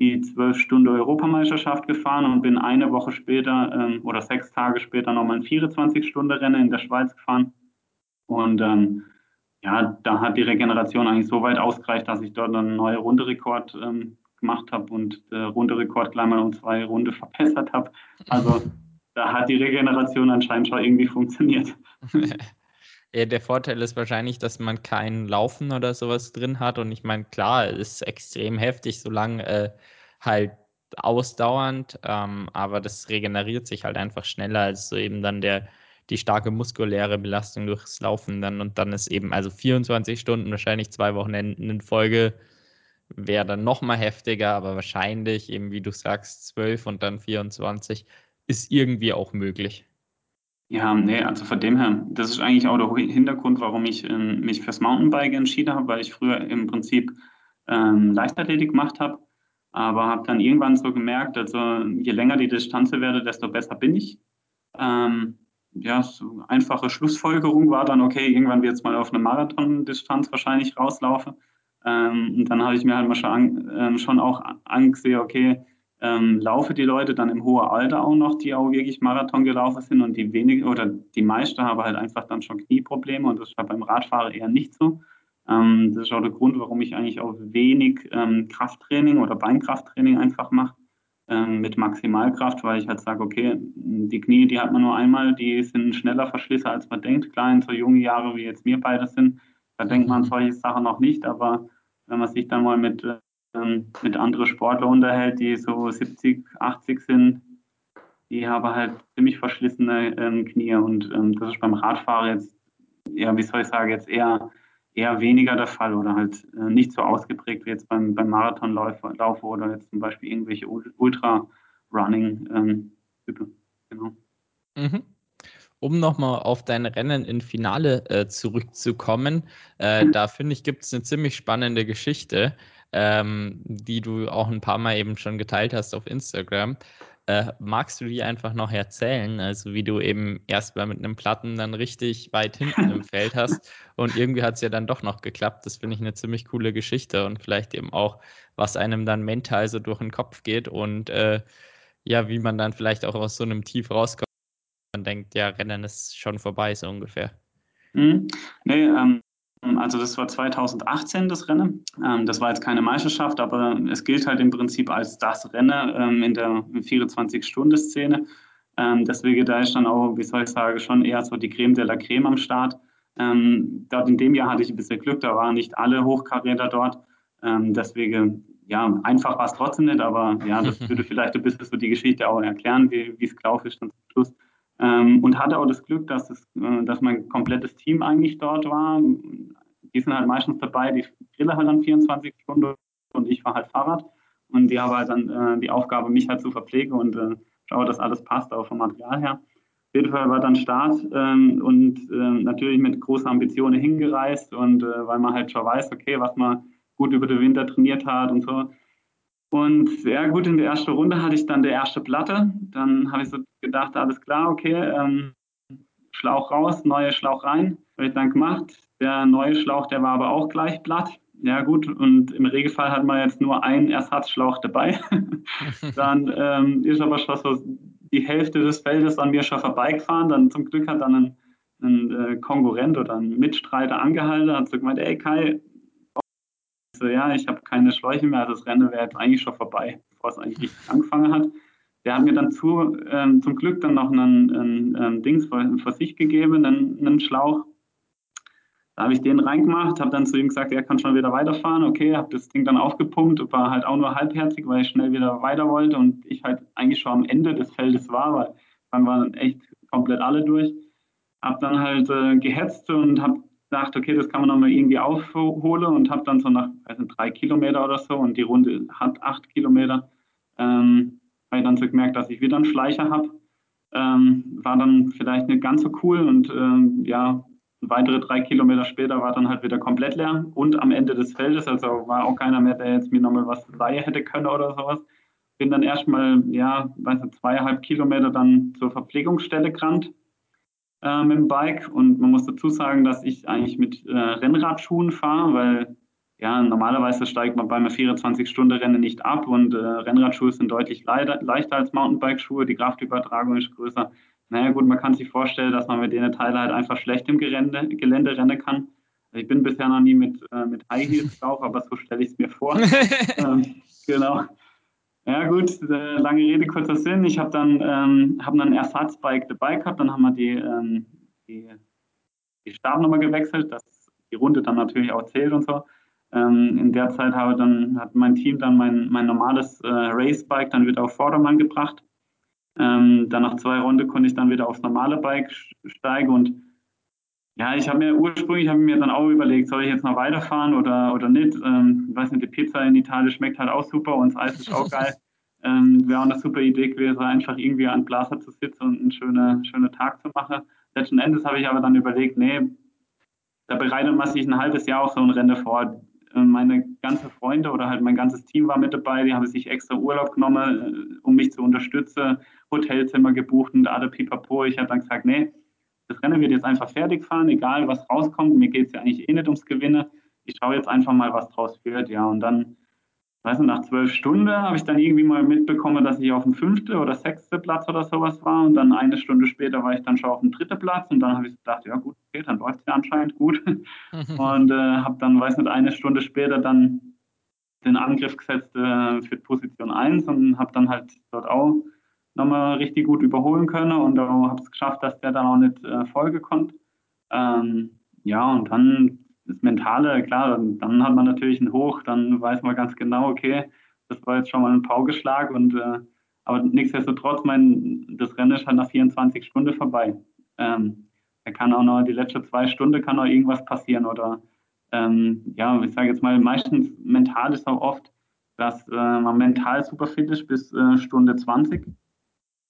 die 12-Stunden-Europameisterschaft gefahren und bin eine Woche später ähm, oder sechs Tage später nochmal ein 24-Stunden-Rennen in der Schweiz gefahren. Und ähm, ja, da hat die Regeneration eigentlich so weit ausgereicht, dass ich dort einen neuen Runderekord ähm, gemacht habe und der Runderekord gleich mal um zwei Runde verbessert habe. Also da hat die Regeneration anscheinend schon irgendwie funktioniert. Ja, der Vorteil ist wahrscheinlich, dass man kein Laufen oder sowas drin hat. Und ich meine, klar, es ist extrem heftig, solange äh, halt ausdauernd, ähm, aber das regeneriert sich halt einfach schneller als so eben dann der die starke muskuläre Belastung durchs Laufen dann und dann ist eben also 24 Stunden, wahrscheinlich zwei Wochenenden in Folge wäre dann nochmal heftiger, aber wahrscheinlich eben, wie du sagst, 12 und dann 24 ist irgendwie auch möglich. Ja, nee, also von dem her, das ist eigentlich auch der Hintergrund, warum ich äh, mich fürs Mountainbike entschieden habe, weil ich früher im Prinzip ähm, Leichtathletik gemacht habe, aber habe dann irgendwann so gemerkt, also je länger die Distanz werde, desto besser bin ich. Ähm, ja, so einfache Schlussfolgerung war dann, okay, irgendwann wird es mal auf eine Marathondistanz wahrscheinlich rauslaufen. Ähm, und dann habe ich mir halt mal schon, äh, schon auch angesehen, okay, ähm, laufe die Leute dann im hohen Alter auch noch, die auch wirklich Marathon gelaufen sind und die wenige oder die meisten haben halt einfach dann schon Knieprobleme und das ist halt beim Radfahrer eher nicht so. Ähm, das ist auch der Grund, warum ich eigentlich auch wenig ähm, Krafttraining oder Beinkrafttraining einfach mache ähm, mit Maximalkraft, weil ich halt sage, okay, die Knie, die hat man nur einmal, die sind schneller verschlissen, als man denkt. Klar, in so jungen Jahren, wie jetzt wir beide sind, da denkt man solche Sachen noch nicht, aber wenn man sich dann mal mit ähm, mit anderen Sportlern unterhält, die so 70, 80 sind, die haben halt ziemlich verschlissene ähm, Knie und ähm, das ist beim Radfahren jetzt, ja, wie soll ich sagen, jetzt eher, eher weniger der Fall oder halt äh, nicht so ausgeprägt wie jetzt beim, beim Marathonlauf oder jetzt zum Beispiel irgendwelche Ultra-Running-Typen. Ähm, genau. Mhm um nochmal auf dein Rennen im Finale äh, zurückzukommen, äh, da finde ich, gibt es eine ziemlich spannende Geschichte ähm, die du auch ein paar Mal eben schon geteilt hast auf Instagram. Äh, magst du die einfach noch erzählen? Also wie du eben erst mal mit einem Platten dann richtig weit hinten im Feld hast und irgendwie hat es ja dann doch noch geklappt. Das finde ich eine ziemlich coole Geschichte und vielleicht eben auch, was einem dann mental so durch den Kopf geht und äh, ja, wie man dann vielleicht auch aus so einem Tief rauskommt und denkt, ja, Rennen ist schon vorbei, so ungefähr. Mhm. Nee, ähm, also das war 2018 das Rennen. Ähm, das war jetzt keine Meisterschaft, aber es gilt halt im Prinzip als das Rennen ähm, in der 24-Stunden-Szene. Ähm, deswegen da ist dann auch, wie soll ich sagen, schon eher so die Creme de la Creme am Start. dort in dem Jahr hatte ich ein bisschen Glück, da waren nicht alle Hochkaräter dort. deswegen, ja, einfach war es trotzdem nicht, aber ja, das würde vielleicht ein bisschen so die Geschichte auch erklären, wie es gelaufen ist dann zum Schluss. Ähm, und hatte auch das Glück, dass, es, äh, dass mein komplettes Team eigentlich dort war. Die sind halt meistens dabei, die Grille halt dann 24 Stunden und ich war halt Fahrrad. Und die haben halt dann äh, die Aufgabe, mich halt zu verpflegen und äh, schaue, dass alles passt, auch vom Material her. Auf jeden Fall war dann Start ähm, und äh, natürlich mit großen Ambitionen hingereist und äh, weil man halt schon weiß, okay, was man gut über den Winter trainiert hat und so, und ja gut, in der ersten Runde hatte ich dann die erste Platte. Dann habe ich so gedacht, alles klar, okay, ähm, Schlauch raus, neue Schlauch rein. Habe ich dann gemacht. Der neue Schlauch, der war aber auch gleich platt. Ja gut, und im Regelfall hat man jetzt nur einen Ersatzschlauch dabei. dann ähm, ist aber schon so die Hälfte des Feldes an mir schon vorbeigefahren. Dann zum Glück hat dann ein, ein äh, Konkurrent oder ein Mitstreiter angehalten, hat so gemeint, ey Kai, so, ja, ich habe keine Schläuche mehr, das Rennen wäre jetzt eigentlich schon vorbei, bevor es eigentlich richtig angefangen hat. Der hat mir dann zu, ähm, zum Glück dann noch einen, einen, einen Dings vor, vor, sich gegeben, einen, einen Schlauch. Da habe ich den reingemacht, habe dann zu ihm gesagt, er kann schon wieder weiterfahren. Okay, habe das Ding dann aufgepumpt, war halt auch nur halbherzig, weil ich schnell wieder weiter wollte und ich halt eigentlich schon am Ende des Feldes war, weil dann waren echt komplett alle durch. Habe dann halt äh, gehetzt und habe gedacht, okay, das kann man nochmal irgendwie aufholen und habe dann so nach also drei Kilometer oder so und die Runde hat acht Kilometer, ähm, habe ich dann so gemerkt, dass ich wieder einen Schleicher habe. Ähm, war dann vielleicht nicht ganz so cool und ähm, ja, weitere drei Kilometer später war dann halt wieder komplett leer und am Ende des Feldes, also war auch keiner mehr, der jetzt mir nochmal was leihen hätte können oder sowas. Bin dann erstmal, ja, weiß nicht, zweieinhalb Kilometer dann zur Verpflegungsstelle gerannt äh, mit dem Bike. Und man muss dazu sagen, dass ich eigentlich mit äh, Rennradschuhen fahre, weil ja, normalerweise steigt man beim 24-Stunden-Rennen nicht ab und äh, Rennradschuhe sind deutlich leichter als Mountainbike-Schuhe, die Kraftübertragung ist größer. Naja gut, man kann sich vorstellen, dass man mit denen Teilen halt einfach schlecht im Gelände, Gelände rennen kann. Ich bin bisher noch nie mit, äh, mit High Heels drauf, aber so stelle ich es mir vor. ähm, genau. Ja gut, äh, lange Rede, kurzer Sinn. Ich habe dann, ähm, hab dann ein Ersatzbike dabei gehabt, dann haben wir die, ähm, die, die Startnummer gewechselt, dass die Runde dann natürlich auch zählt und so. Ähm, in der Zeit habe dann, hat mein Team dann mein, mein normales äh, Racebike dann wieder auf Vordermann gebracht. Ähm, dann nach zwei Runden konnte ich dann wieder aufs normale Bike steigen und ja, ich habe mir ursprünglich habe mir dann auch überlegt, soll ich jetzt noch weiterfahren oder, oder nicht. Ähm, ich weiß nicht, die Pizza in Italien schmeckt halt auch super und das Eis ist auch geil. Ähm, Wäre auch eine super Idee gewesen, einfach irgendwie an Blaser zu sitzen und einen schönen, schönen Tag zu machen. Letzten Endes habe ich aber dann überlegt, nee, da bereitet man sich ein halbes Jahr auf so ein Rennen vor. Ähm, meine ganzen Freunde oder halt mein ganzes Team war mit dabei, die haben sich extra Urlaub genommen, äh, um mich zu unterstützen, Hotelzimmer gebucht und alle pipapo. Ich habe dann gesagt, nee, das Rennen wird jetzt einfach fertig fahren, egal was rauskommt. Mir geht es ja eigentlich eh nicht ums Gewinnen. Ich schaue jetzt einfach mal, was draus wird. Ja, und dann, weiß nicht, nach zwölf Stunden habe ich dann irgendwie mal mitbekommen, dass ich auf dem fünften oder sechsten Platz oder sowas war. Und dann eine Stunde später war ich dann schon auf dem dritten Platz. Und dann habe ich gedacht, ja gut, okay, dann läuft es ja anscheinend gut. und äh, habe dann, weiß nicht, eine Stunde später dann den Angriff gesetzt äh, für Position 1 und habe dann halt dort auch nochmal richtig gut überholen können und habe es geschafft, dass der dann auch nicht äh, folgen konnte. Ähm, ja, und dann das Mentale, klar, dann, hat man natürlich ein Hoch, dann weiß man ganz genau, okay, das war jetzt schon mal ein Paugeschlag und äh, aber nichtsdestotrotz, mein, das Rennen ist halt nach 24 Stunden vorbei. Ähm, da kann auch noch die letzten zwei Stunden kann noch irgendwas passieren oder ähm, ja, ich sage jetzt mal, meistens mental ist auch oft, dass äh, man mental super fit ist bis äh, Stunde 20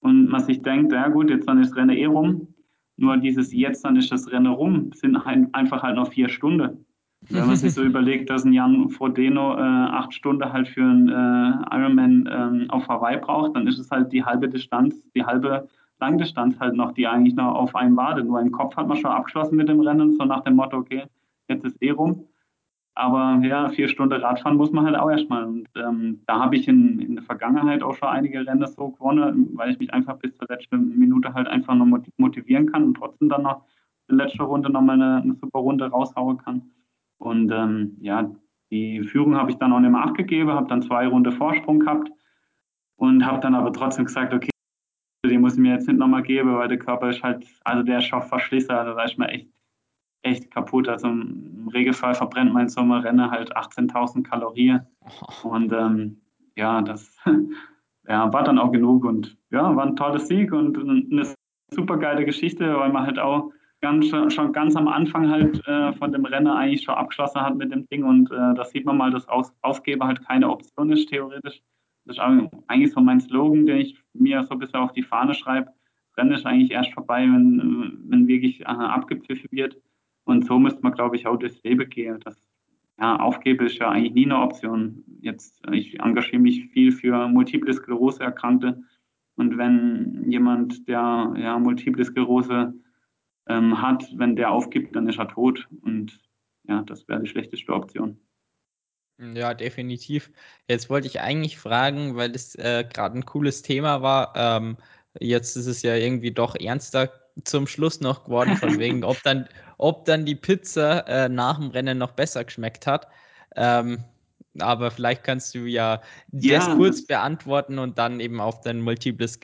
und man sich denkt, ja gut, jetzt dann ist das Rennen eh rum. Nur dieses jetzt dann ist das Rennen rum, sind halt einfach halt noch vier Stunden. Wenn man sich so überlegt, dass ein Jan Frodeno äh, acht Stunden halt für einen äh, Ironman ähm, auf Hawaii braucht, dann ist es halt die halbe Distanz, die halbe Langdistanz halt noch, die eigentlich noch auf einen wartet. Nur im Kopf hat man schon abgeschlossen mit dem Rennen, so nach dem Motto, okay, jetzt ist eh rum. Aber ja, vier Stunden Radfahren muss man halt auch erstmal. Und ähm, da habe ich in, in, der Vergangenheit auch schon einige Rennen so gewonnen, weil ich mich einfach bis zur letzten Minute halt einfach noch motivieren kann und trotzdem dann noch in der letzten Runde nochmal eine, eine super Runde raushauen kann. Und ähm, ja, die Führung habe ich dann auch nicht mehr abgegeben, habe dann zwei Runden Vorsprung gehabt und habe dann aber trotzdem gesagt, okay, die muss ich mir jetzt nicht nochmal geben, weil der Körper ist halt, also der ist schon verschlissen, also da ist mir echt echt kaputt. Also im Regelfall verbrennt mein Sommerrenner halt 18.000 Kalorien. Und ähm, ja, das ja, war dann auch genug und ja, war ein tolles Sieg und eine super geile Geschichte, weil man halt auch ganz, schon ganz am Anfang halt äh, von dem Rennen eigentlich schon abgeschlossen hat mit dem Ding und äh, das sieht man mal, dass Aus Aufgeben halt keine Option ist, theoretisch. Das ist eigentlich so mein Slogan, den ich mir so ein bisschen auf die Fahne schreibe. Rennen ist eigentlich erst vorbei, wenn, wenn wirklich äh, abgepfiffen wird. Und so müsste man, glaube ich, auch das Leben gehen. Das ja, Aufgebe ist ja eigentlich nie eine Option. Jetzt, ich engagiere mich viel für multiple Sklerose Erkrankte. Und wenn jemand, der ja, multiple Sklerose ähm, hat, wenn der aufgibt, dann ist er tot. Und ja, das wäre die schlechteste Option. Ja, definitiv. Jetzt wollte ich eigentlich fragen, weil das äh, gerade ein cooles Thema war. Ähm, jetzt ist es ja irgendwie doch ernster zum Schluss noch geworden, von wegen, ob dann, ob dann die Pizza äh, nach dem Rennen noch besser geschmeckt hat. Ähm, aber vielleicht kannst du ja, ja, das kurz beantworten und dann eben auf dein multiples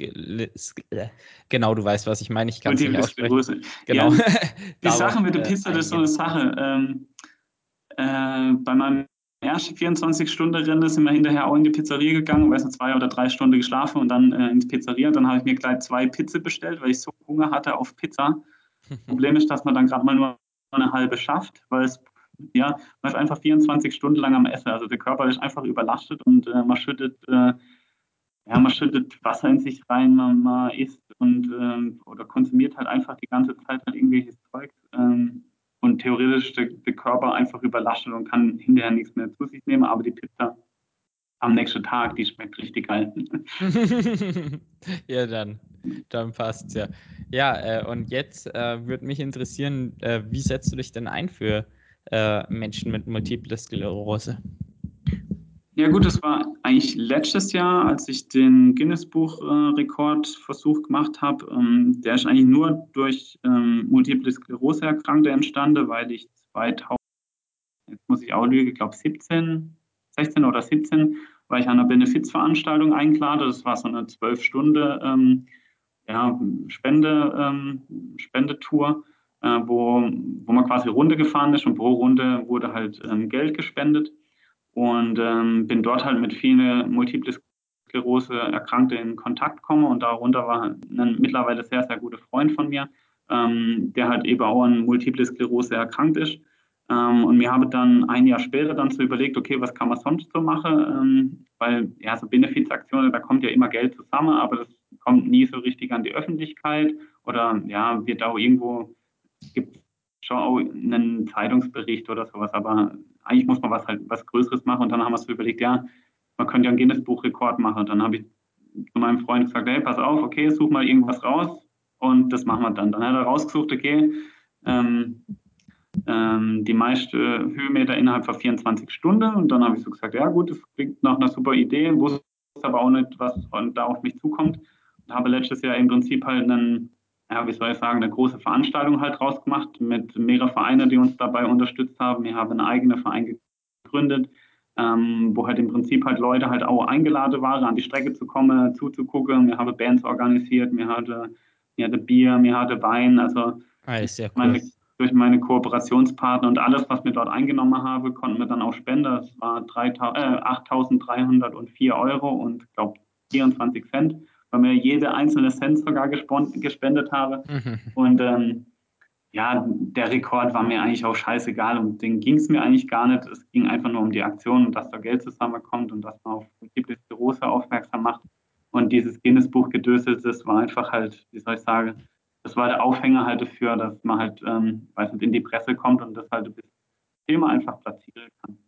genau, du weißt, was ich meine. Ich kann es nicht aussprechen. Genau. Ja, die Sache mit der äh, Pizza, das ist so eine Sache. Ähm, äh, bei meinem ersten 24-Stunden-Rennen sind wir hinterher auch in die Pizzeria gegangen, weiß nicht, zwei oder drei Stunden geschlafen und dann äh, ins Pizzeria. Dann habe ich mir gleich zwei Pizza bestellt, weil ich so Hunger hatte auf Pizza. Problem ist, dass man dann gerade mal nur eine halbe schafft, weil es ja, man ist einfach 24 Stunden lang am Essen. Also der Körper ist einfach überlastet und äh, man schüttet äh, ja, man schüttet Wasser in sich rein, man, man isst und ähm, oder konsumiert halt einfach die ganze Zeit halt irgendwelches Zeug. Ähm, und theoretisch der, der Körper einfach überlastet und kann hinterher nichts mehr zu sich nehmen, aber die Pizza am nächsten Tag, die schmeckt richtig geil. ja, dann, dann passt's ja. Ja, äh, und jetzt äh, würde mich interessieren, äh, wie setzt du dich denn ein für äh, Menschen mit Multiple Sklerose? Ja gut, das war eigentlich letztes Jahr, als ich den Guinness-Buch-Rekordversuch gemacht habe. Ähm, der ist eigentlich nur durch ähm, Multiple Sklerose Erkrankte entstanden, weil ich 2000, jetzt muss ich auch lügen, ich glaube 17, 16 oder 17, war ich an einer Benefizveranstaltung eingeladen. Das war so eine 12-Stunde ähm, ja, Spende, ähm, Spendetour, äh, wo, wo man quasi Runde gefahren ist und pro Runde wurde halt ähm, Geld gespendet und ähm, bin dort halt mit vielen Multiple Sklerose Erkrankte in Kontakt komme und darunter war ein mittlerweile sehr, sehr guter Freund von mir, ähm, der halt eben auch an Multiple Sklerose erkrankt ist. Ähm, und mir habe dann ein Jahr später dann so überlegt, okay, was kann man sonst so machen? Ähm, weil ja, so Benefizaktionen, da kommt ja immer Geld zusammen, aber das kommt nie so richtig an die Öffentlichkeit oder ja, wird auch irgendwo, gibt schon auch einen Zeitungsbericht oder sowas, aber eigentlich muss man was halt was Größeres machen und dann haben wir so überlegt, ja, man könnte ja einen Guinness-Buch-Rekord machen. Und dann habe ich zu meinem Freund gesagt, hey, pass auf, okay, such mal irgendwas raus und das machen wir dann. Dann hat er rausgesucht, okay, ähm, ähm, die meisten Höhenmeter innerhalb von 24 Stunden. Und dann habe ich so gesagt, ja gut, das klingt nach einer super Idee, wusste aber auch nicht, was da auf mich zukommt. Und habe letztes Jahr im Prinzip halt einen, ja, wie soll ich sagen, eine große Veranstaltung halt rausgemacht mit mehreren Vereinen, die uns dabei unterstützt haben. Wir haben einen eigenen Verein gegründet, ähm, wo halt im Prinzip halt Leute halt auch eingeladen waren, an die Strecke zu kommen, zuzugucken. Wir haben Bands organisiert, wir hatten, wir hatten Bier, wir hatten Wein, also ah, sehr cool. meine, durch meine Kooperationspartner und alles, was wir dort eingenommen haben, konnten wir dann auch spenden. Das war äh, 8.304 Euro und glaube 24 Cent, weil wir jede einzelne Cent sogar gespendet haben. Mhm. Und ähm, ja, der Rekord war mir eigentlich auch scheißegal und den ging es mir eigentlich gar nicht. Es ging einfach nur um die Aktion und dass da Geld zusammenkommt und dass man auf Multiple Sklerose aufmerksam macht. Und dieses Guinness-Buch gedöselt, das war einfach halt, wie soll ich sagen, das war der Aufhänger halt dafür, dass man halt, ähm, weiß nicht, in die Presse kommt und das halt das Thema einfach platzieren kann.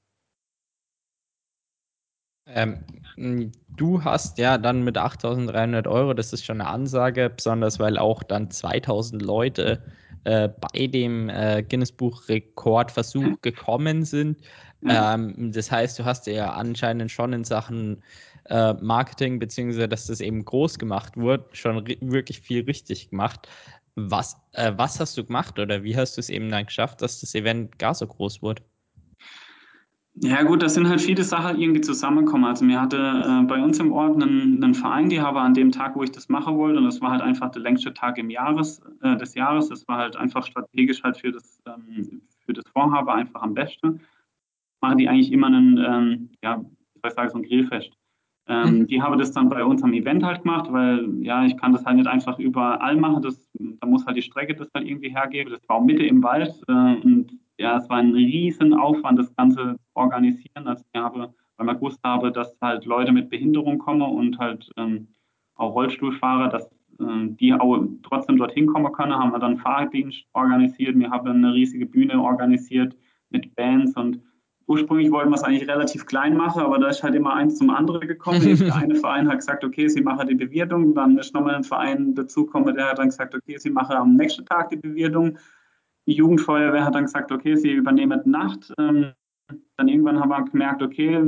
Ähm, du hast ja dann mit 8.300 Euro, das ist schon eine Ansage, besonders weil auch dann 2000 Leute äh, bei dem äh, Guinness-Buch-Rekordversuch gekommen sind. Ja. Ähm, das heißt, du hast ja anscheinend schon in Sachen äh, Marketing, beziehungsweise dass das eben groß gemacht wurde, schon wirklich viel richtig gemacht. Was, äh, was hast du gemacht oder wie hast du es eben dann geschafft, dass das Event gar so groß wurde? Ja gut, das sind halt viele Sachen irgendwie zusammengekommen. Also mir hatte äh, bei uns im Ort einen, einen, Verein, die habe an dem Tag, wo ich das machen wollte, und das war halt einfach der längste Tag im Jahres, äh, des Jahres. Das war halt einfach strategisch halt für das, ähm, für das Vorhaben einfach am besten. Machen die eigentlich immer einen, ähm, ja, wie soll ich sagen, so ein Grillfest. Ähm, mhm. Die habe das dann bei uns am Event halt gemacht, weil ja, ich kann das halt nicht einfach überall machen. Das, da muss halt die Strecke das halt irgendwie hergeben. Das war auch Mitte im Wald äh, und ja, es war ein riesen Aufwand, das Ganze zu organisieren. Also ich habe, weil man gewusst habe, dass halt Leute mit Behinderung kommen und halt ähm, auch Rollstuhlfahrer, dass ähm, die auch trotzdem dorthin kommen können, haben wir dann Fahrdienst organisiert. Wir haben eine riesige Bühne organisiert mit Bands und ursprünglich wollten wir es eigentlich relativ klein machen, aber da ist halt immer eins zum anderen gekommen. der eine Verein hat gesagt, okay, sie machen die Bewirtung, dann ist nochmal ein Verein dazugekommen, der hat dann gesagt, okay, sie machen am nächsten Tag die Bewirtung die Jugendfeuerwehr hat dann gesagt, okay, sie übernehmen Nacht. Ähm, dann irgendwann haben wir gemerkt, okay,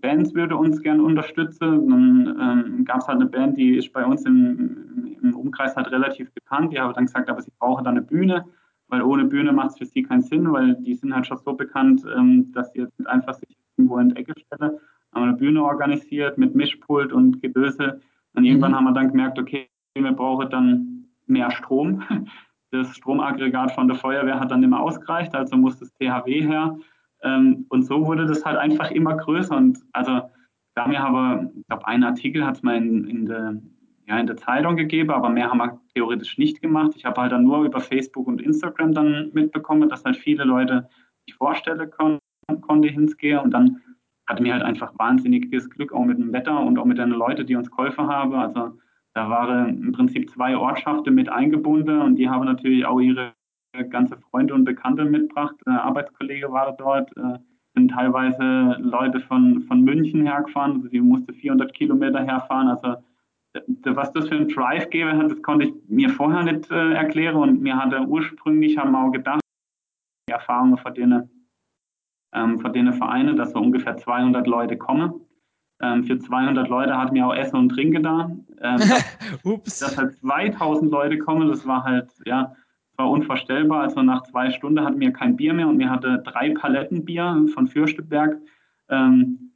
Bands würde uns gern unterstützen. Dann ähm, gab es halt eine Band, die ist bei uns im, im Umkreis halt relativ bekannt. Die haben dann gesagt, aber sie brauchen dann eine Bühne, weil ohne Bühne macht es für sie keinen Sinn, weil die sind halt schon so bekannt, ähm, dass sie jetzt einfach sich irgendwo in die Ecke stellen. Haben eine Bühne organisiert mit Mischpult und Gedöse. Und irgendwann mhm. haben wir dann gemerkt, okay, wir brauchen dann mehr Strom das Stromaggregat von der Feuerwehr hat dann immer ausgereicht, also muss das THW her. Ähm, und so wurde das halt einfach immer größer. Und also da mir aber, ich glaube, ein Artikel hat es mal in, in, der, ja, in der Zeitung gegeben, aber mehr haben wir theoretisch nicht gemacht. Ich habe halt dann nur über Facebook und Instagram dann mitbekommen, dass halt viele Leute sich vorstellen kon konnte hinzugehen. Und dann hatte mir halt einfach wahnsinniges Glück auch mit dem Wetter und auch mit den Leuten, die uns geholfen haben. Also da waren im Prinzip zwei Ortschaften mit eingebunden und die haben natürlich auch ihre ganze Freunde und Bekannte mitgebracht. Äh, Arbeitskollege war dort, äh, sind teilweise Leute von, von München hergefahren, also die musste 400 Kilometer herfahren. Also was das für ein Drive hat, das konnte ich mir vorher nicht äh, erklären und mir hatte ursprünglich haben wir auch gedacht, die Erfahrungen von denen, ähm, von denen Vereine, dass so ungefähr 200 Leute kommen. Ähm, für 200 Leute hat mir auch Essen und Trinken da. Ähm, Ups. Dass halt 2000 Leute kommen, das war halt, ja, war unvorstellbar. Also nach zwei Stunden hatten wir kein Bier mehr und mir hatte drei Paletten Bier von Fürsteberg. Ähm,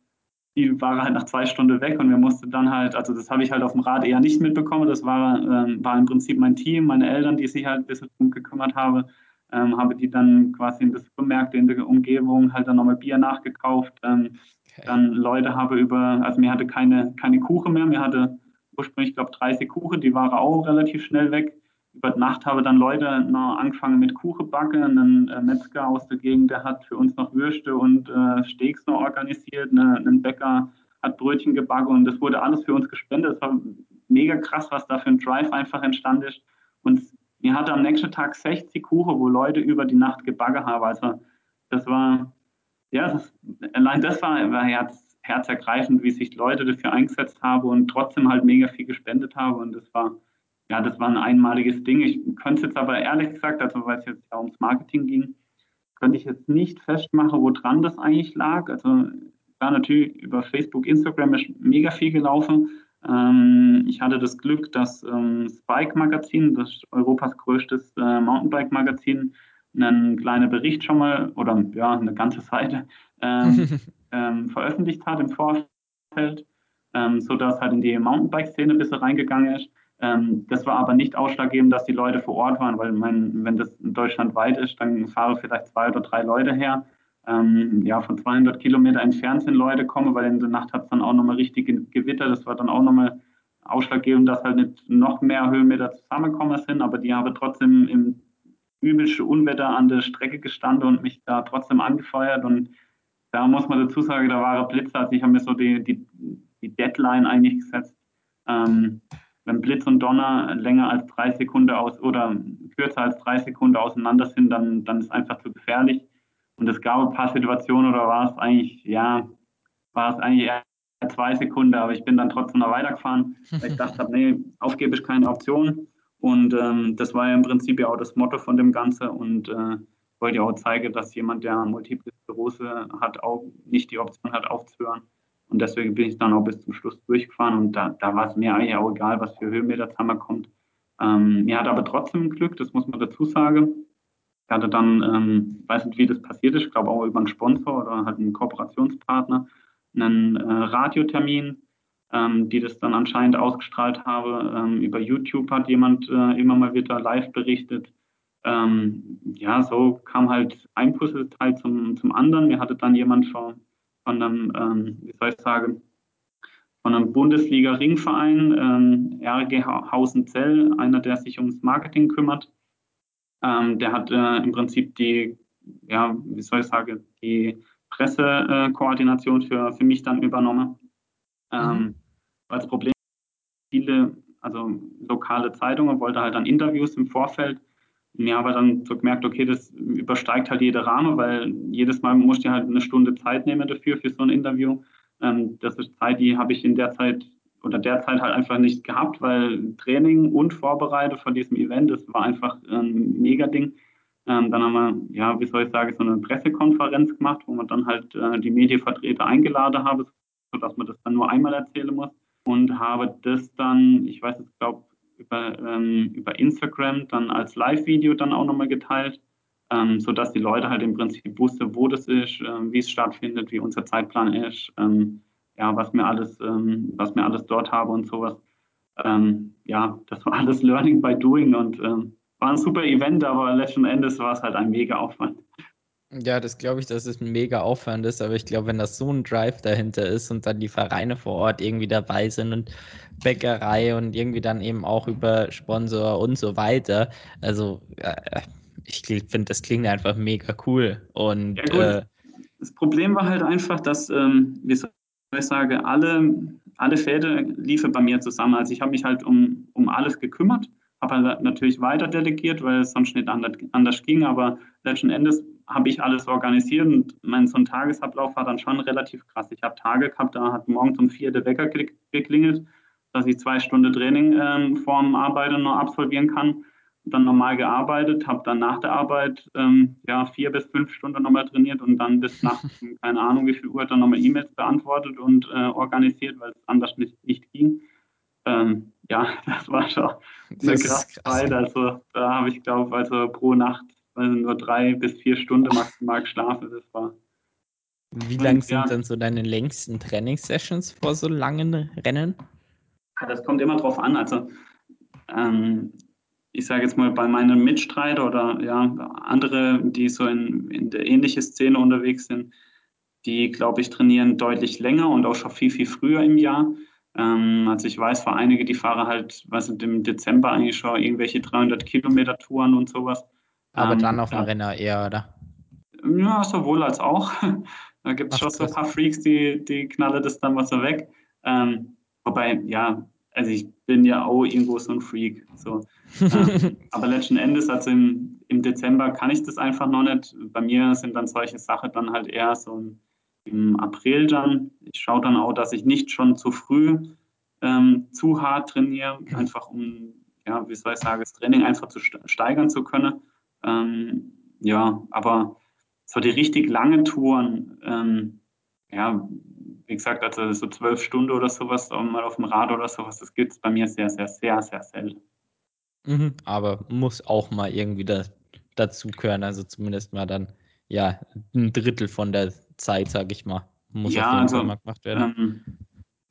die waren halt nach zwei Stunden weg und wir mussten dann halt, also das habe ich halt auf dem Rad eher nicht mitbekommen. Das war, ähm, war im Prinzip mein Team, meine Eltern, die sich halt ein bisschen drum gekümmert haben. Ähm, habe die dann quasi in das Supermärkte in der Umgebung halt dann nochmal Bier nachgekauft. Ähm, dann Leute habe über, also mir hatte keine, keine Kuchen mehr, mir hatte ursprünglich, ich glaube, 30 Kuchen, die waren auch relativ schnell weg. Über Nacht habe dann Leute noch angefangen mit Kuchen backen. Ein äh, Metzger aus der Gegend, der hat für uns noch Würste und äh, Steaks noch organisiert. Ne, ein Bäcker hat Brötchen gebacken und das wurde alles für uns gespendet. Es war mega krass, was da für ein Drive einfach entstanden ist. Und mir hatte am nächsten Tag 60 Kuchen, wo Leute über die Nacht gebacken haben. Also das war, ja, das, allein das war, war herz, herzergreifend, wie sich Leute dafür eingesetzt haben und trotzdem halt mega viel gespendet haben. Und das war, ja, das war ein einmaliges Ding. Ich könnte es jetzt aber ehrlich gesagt, also weil es jetzt ja ums Marketing ging, könnte ich jetzt nicht festmachen, woran das eigentlich lag. Also war natürlich über Facebook, Instagram ist mega viel gelaufen. Ähm, ich hatte das Glück, dass ähm, Spike Magazin, das Europas größtes äh, Mountainbike-Magazin, einen kleinen Bericht schon mal oder ja, eine ganze Seite ähm, ähm, veröffentlicht hat im Vorfeld, ähm, sodass halt in die Mountainbike-Szene ein bisschen reingegangen ist. Ähm, das war aber nicht ausschlaggebend, dass die Leute vor Ort waren, weil mein, wenn das deutschlandweit ist, dann fahren vielleicht zwei oder drei Leute her. Ähm, ja, von 200 Kilometer entfernt sind Leute kommen, weil in der Nacht hat es dann auch nochmal richtig Gewitter. Das war dann auch nochmal ausschlaggebend, dass halt nicht noch mehr Höhenmeter zusammengekommen sind, aber die haben trotzdem im übelsten Unwetter an der Strecke gestanden und mich da trotzdem angefeuert und da muss man dazu sagen, da war er Blitz, also ich habe mir so die, die, die Deadline eigentlich gesetzt. Ähm, wenn Blitz und Donner länger als drei Sekunden aus oder kürzer als drei Sekunden auseinander sind, dann, dann ist es einfach zu gefährlich. Und es gab ein paar Situationen, oder war es eigentlich, ja, war es eigentlich eher zwei Sekunden, aber ich bin dann trotzdem noch weitergefahren, weil ich dachte, nee, aufgebe ist keine Option. Und ähm, das war ja im Prinzip ja auch das Motto von dem Ganzen. Und äh, wollte ja auch zeigen, dass jemand, der Multiple Sklerose hat, auch nicht die Option hat, aufzuhören. Und deswegen bin ich dann auch bis zum Schluss durchgefahren und da, da war es mir eigentlich auch egal, was für Höhenmeter zusammenkommt. Ähm, mir hat aber trotzdem Glück, das muss man dazu sagen. Ich hatte dann, ähm, weiß nicht, wie das passiert ist, ich glaube auch über einen Sponsor oder halt einen Kooperationspartner, einen äh, Radiotermin, ähm, die das dann anscheinend ausgestrahlt habe. Ähm, über YouTube hat jemand äh, immer mal wieder live berichtet, ähm, ja, so kam halt ein Puzzleteil zum, zum anderen. Mir hatte dann jemand von, von einem, ähm, wie soll ich sagen, von einem Bundesliga-Ringverein, ähm, RG Hausenzell, einer, der sich ums Marketing kümmert. Ähm, der hat äh, im Prinzip die, ja, wie soll ich sagen, die Pressekoordination für, für mich dann übernommen. Ähm, mhm. Als Problem viele, also lokale Zeitungen, wollte halt dann Interviews im Vorfeld mir aber dann so gemerkt, okay, das übersteigt halt jede Rahmen, weil jedes Mal musst du halt eine Stunde Zeit nehmen dafür, für so ein Interview. Ähm, das ist Zeit, die habe ich in der Zeit oder derzeit halt einfach nicht gehabt, weil Training und Vorbereitung von diesem Event, das war einfach ein Mega-Ding. Ähm, dann haben wir, ja, wie soll ich sagen, so eine Pressekonferenz gemacht, wo man dann halt äh, die Medienvertreter eingeladen habe, sodass man das dann nur einmal erzählen muss. Und habe das dann, ich weiß jetzt, glaube über, ähm, über Instagram dann als Live-Video dann auch nochmal geteilt, ähm, sodass die Leute halt im Prinzip wussten, wo das ist, äh, wie es stattfindet, wie unser Zeitplan ist, ähm, ja, was wir alles, ähm, was wir alles dort haben und sowas. Ähm, ja, das war alles Learning by Doing und ähm, war ein super Event, aber letzten Endes war es halt ein mega Aufwand. Ja, das glaube ich, dass es ein mega Aufwand ist, aber ich glaube, wenn das so ein Drive dahinter ist und dann die Vereine vor Ort irgendwie dabei sind und Bäckerei und irgendwie dann eben auch über Sponsor und so weiter, also äh, ich finde, das klingt einfach mega cool. Und ja, gut. Äh, das Problem war halt einfach, dass, ähm, wie soll ich sagen, alle, alle Fäden liefen bei mir zusammen. Also ich habe mich halt um, um alles gekümmert, habe halt natürlich weiter delegiert, weil es sonst nicht anders, anders ging, aber letzten Endes habe ich alles organisiert und mein so ein Tagesablauf war dann schon relativ krass. Ich habe Tage gehabt, da hat morgens um vier der Wecker geklingelt, dass ich zwei Stunden Training ähm, vor dem Arbeiten noch absolvieren kann. Dann normal gearbeitet, habe dann nach der Arbeit ähm, ja, vier bis fünf Stunden nochmal trainiert und dann bis nach, keine Ahnung wie viel Uhr, dann nochmal E-Mails beantwortet und äh, organisiert, weil es anders nicht, nicht ging. Ähm, ja, das war schon eine krasse Zeit. Also da habe ich, glaube also pro Nacht also nur drei bis vier Stunden maximal geschlafen. Das war. Wie lang sind ja, dann so deine längsten Trainingssessions vor so langen Rennen? Das kommt immer drauf an. Also ähm, ich sage jetzt mal bei meinen Mitstreiter oder ja, andere, die so in, in der ähnlichen Szene unterwegs sind, die, glaube ich, trainieren deutlich länger und auch schon viel, viel früher im Jahr. Ähm, also ich weiß, für einige, die fahren halt, was sind im Dezember eigentlich schon irgendwelche 300 Kilometer Touren und sowas. Aber ähm, dann auf dem ja. Renner eher, oder? Ja, sowohl als auch. da gibt es schon so ein paar Freaks, die, die knallen das dann mal so weg. Ähm, wobei, ja, also ich bin ja auch irgendwo so ein Freak. So. ähm, aber letzten Endes, also im, im Dezember kann ich das einfach noch nicht. Bei mir sind dann solche Sachen dann halt eher so im April dann. Ich schaue dann auch, dass ich nicht schon zu früh ähm, zu hart trainiere, einfach um, ja, wie soll ich sagen, das Training einfach zu steigern zu können. Ähm, ja, aber so die richtig langen Touren, ähm, ja, wie gesagt, also so zwölf Stunden oder sowas, mal auf dem Rad oder sowas, das gibt es bei mir sehr, sehr, sehr, sehr selten. Mhm, aber muss auch mal irgendwie da, dazu gehören, also zumindest mal dann, ja, ein Drittel von der Zeit, sag ich mal, muss ja, auf jeden also, Fall mal gemacht werden. Ähm,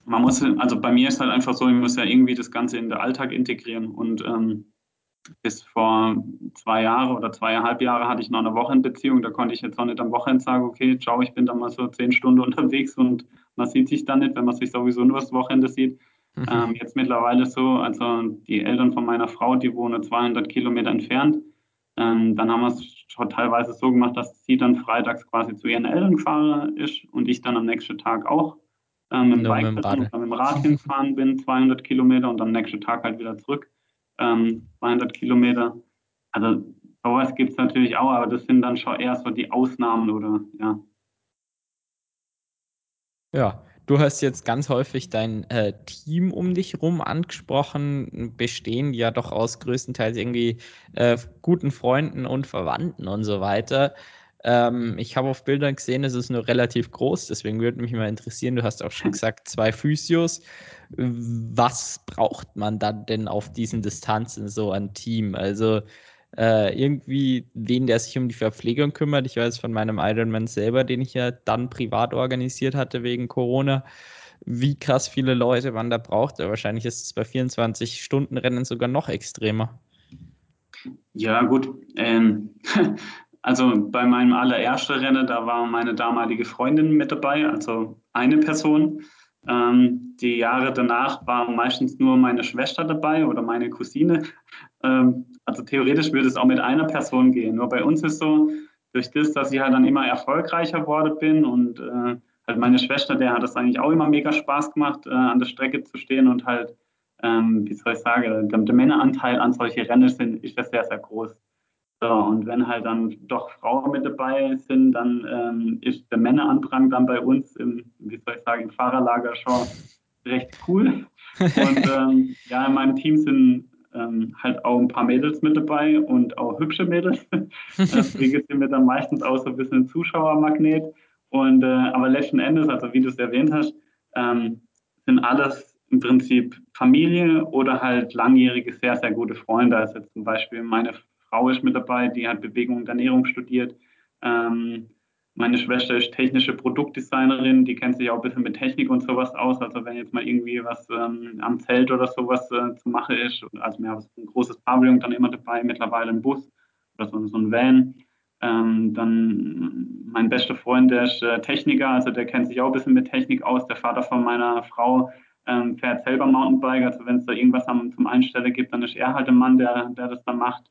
man muss, also bei mir ist halt einfach so, ich muss ja irgendwie das Ganze in den Alltag integrieren und ähm, bis vor zwei Jahren oder zweieinhalb Jahre hatte ich noch eine Wochenbeziehung. Da konnte ich jetzt auch nicht am Wochenende sagen, okay, ciao, ich bin da mal so zehn Stunden unterwegs und man sieht sich dann nicht, wenn man sich sowieso nur das Wochenende sieht. Mhm. Ähm, jetzt mittlerweile so, also die Eltern von meiner Frau, die wohnen 200 Kilometer entfernt. Ähm, dann haben wir es schon teilweise so gemacht, dass sie dann freitags quasi zu ihren Eltern gefahren ist und ich dann am nächsten Tag auch ähm, mit, dem Bike mit, dem mit dem Rad hingefahren bin, 200 Kilometer und am nächsten Tag halt wieder zurück ähm, 200 Kilometer. Also sowas gibt es natürlich auch, aber das sind dann schon eher so die Ausnahmen oder ja. Ja, du hast jetzt ganz häufig dein äh, Team um dich rum angesprochen, bestehen ja doch aus größtenteils irgendwie äh, guten Freunden und Verwandten und so weiter. Ähm, ich habe auf Bildern gesehen, es ist nur relativ groß, deswegen würde mich mal interessieren, du hast auch schon gesagt, zwei Physios. Was braucht man dann denn auf diesen Distanzen so an Team? Also äh, irgendwie wen, der sich um die Verpflegung kümmert. Ich weiß von meinem Ironman selber, den ich ja dann privat organisiert hatte wegen Corona, wie krass viele Leute man da braucht. Wahrscheinlich ist es bei 24-Stunden-Rennen sogar noch extremer. Ja, gut. Ähm, Also bei meinem allerersten Rennen, da war meine damalige Freundin mit dabei, also eine Person. Ähm, die Jahre danach war meistens nur meine Schwester dabei oder meine Cousine. Ähm, also theoretisch würde es auch mit einer Person gehen. Nur bei uns ist so, durch das, dass ich halt dann immer erfolgreicher geworden bin und äh, halt meine Schwester, der hat es eigentlich auch immer mega Spaß gemacht, äh, an der Strecke zu stehen und halt, ähm, wie soll ich sagen, der, der Männeranteil an solche Rennen sind, ist ja sehr, sehr groß. So, und wenn halt dann doch Frauen mit dabei sind, dann ähm, ist der Männerandrang dann bei uns im, wie soll ich sagen, im Fahrerlager schon recht cool. Und ähm, ja, in meinem Team sind ähm, halt auch ein paar Mädels mit dabei und auch hübsche Mädels. Deswegen sind wir dann meistens auch so ein bisschen Zuschauermagnet. Und äh, aber letzten Endes, also wie du es erwähnt hast, ähm, sind alles im Prinzip Familie oder halt langjährige, sehr, sehr gute Freunde. Also zum Beispiel meine Frau ist mit dabei, die hat Bewegung und Ernährung studiert. Ähm, meine Schwester ist technische Produktdesignerin, die kennt sich auch ein bisschen mit Technik und sowas aus. Also wenn jetzt mal irgendwie was ähm, am Zelt oder sowas äh, zu machen ist, also wir haben ein großes Pavillon dann immer dabei, mittlerweile ein Bus oder so, so ein Van. Ähm, dann mein bester Freund, der ist äh, Techniker, also der kennt sich auch ein bisschen mit Technik aus. Der Vater von meiner Frau ähm, fährt selber Mountainbike, also wenn es da irgendwas am, zum Einstellen gibt, dann ist er halt der Mann, der, der das dann macht.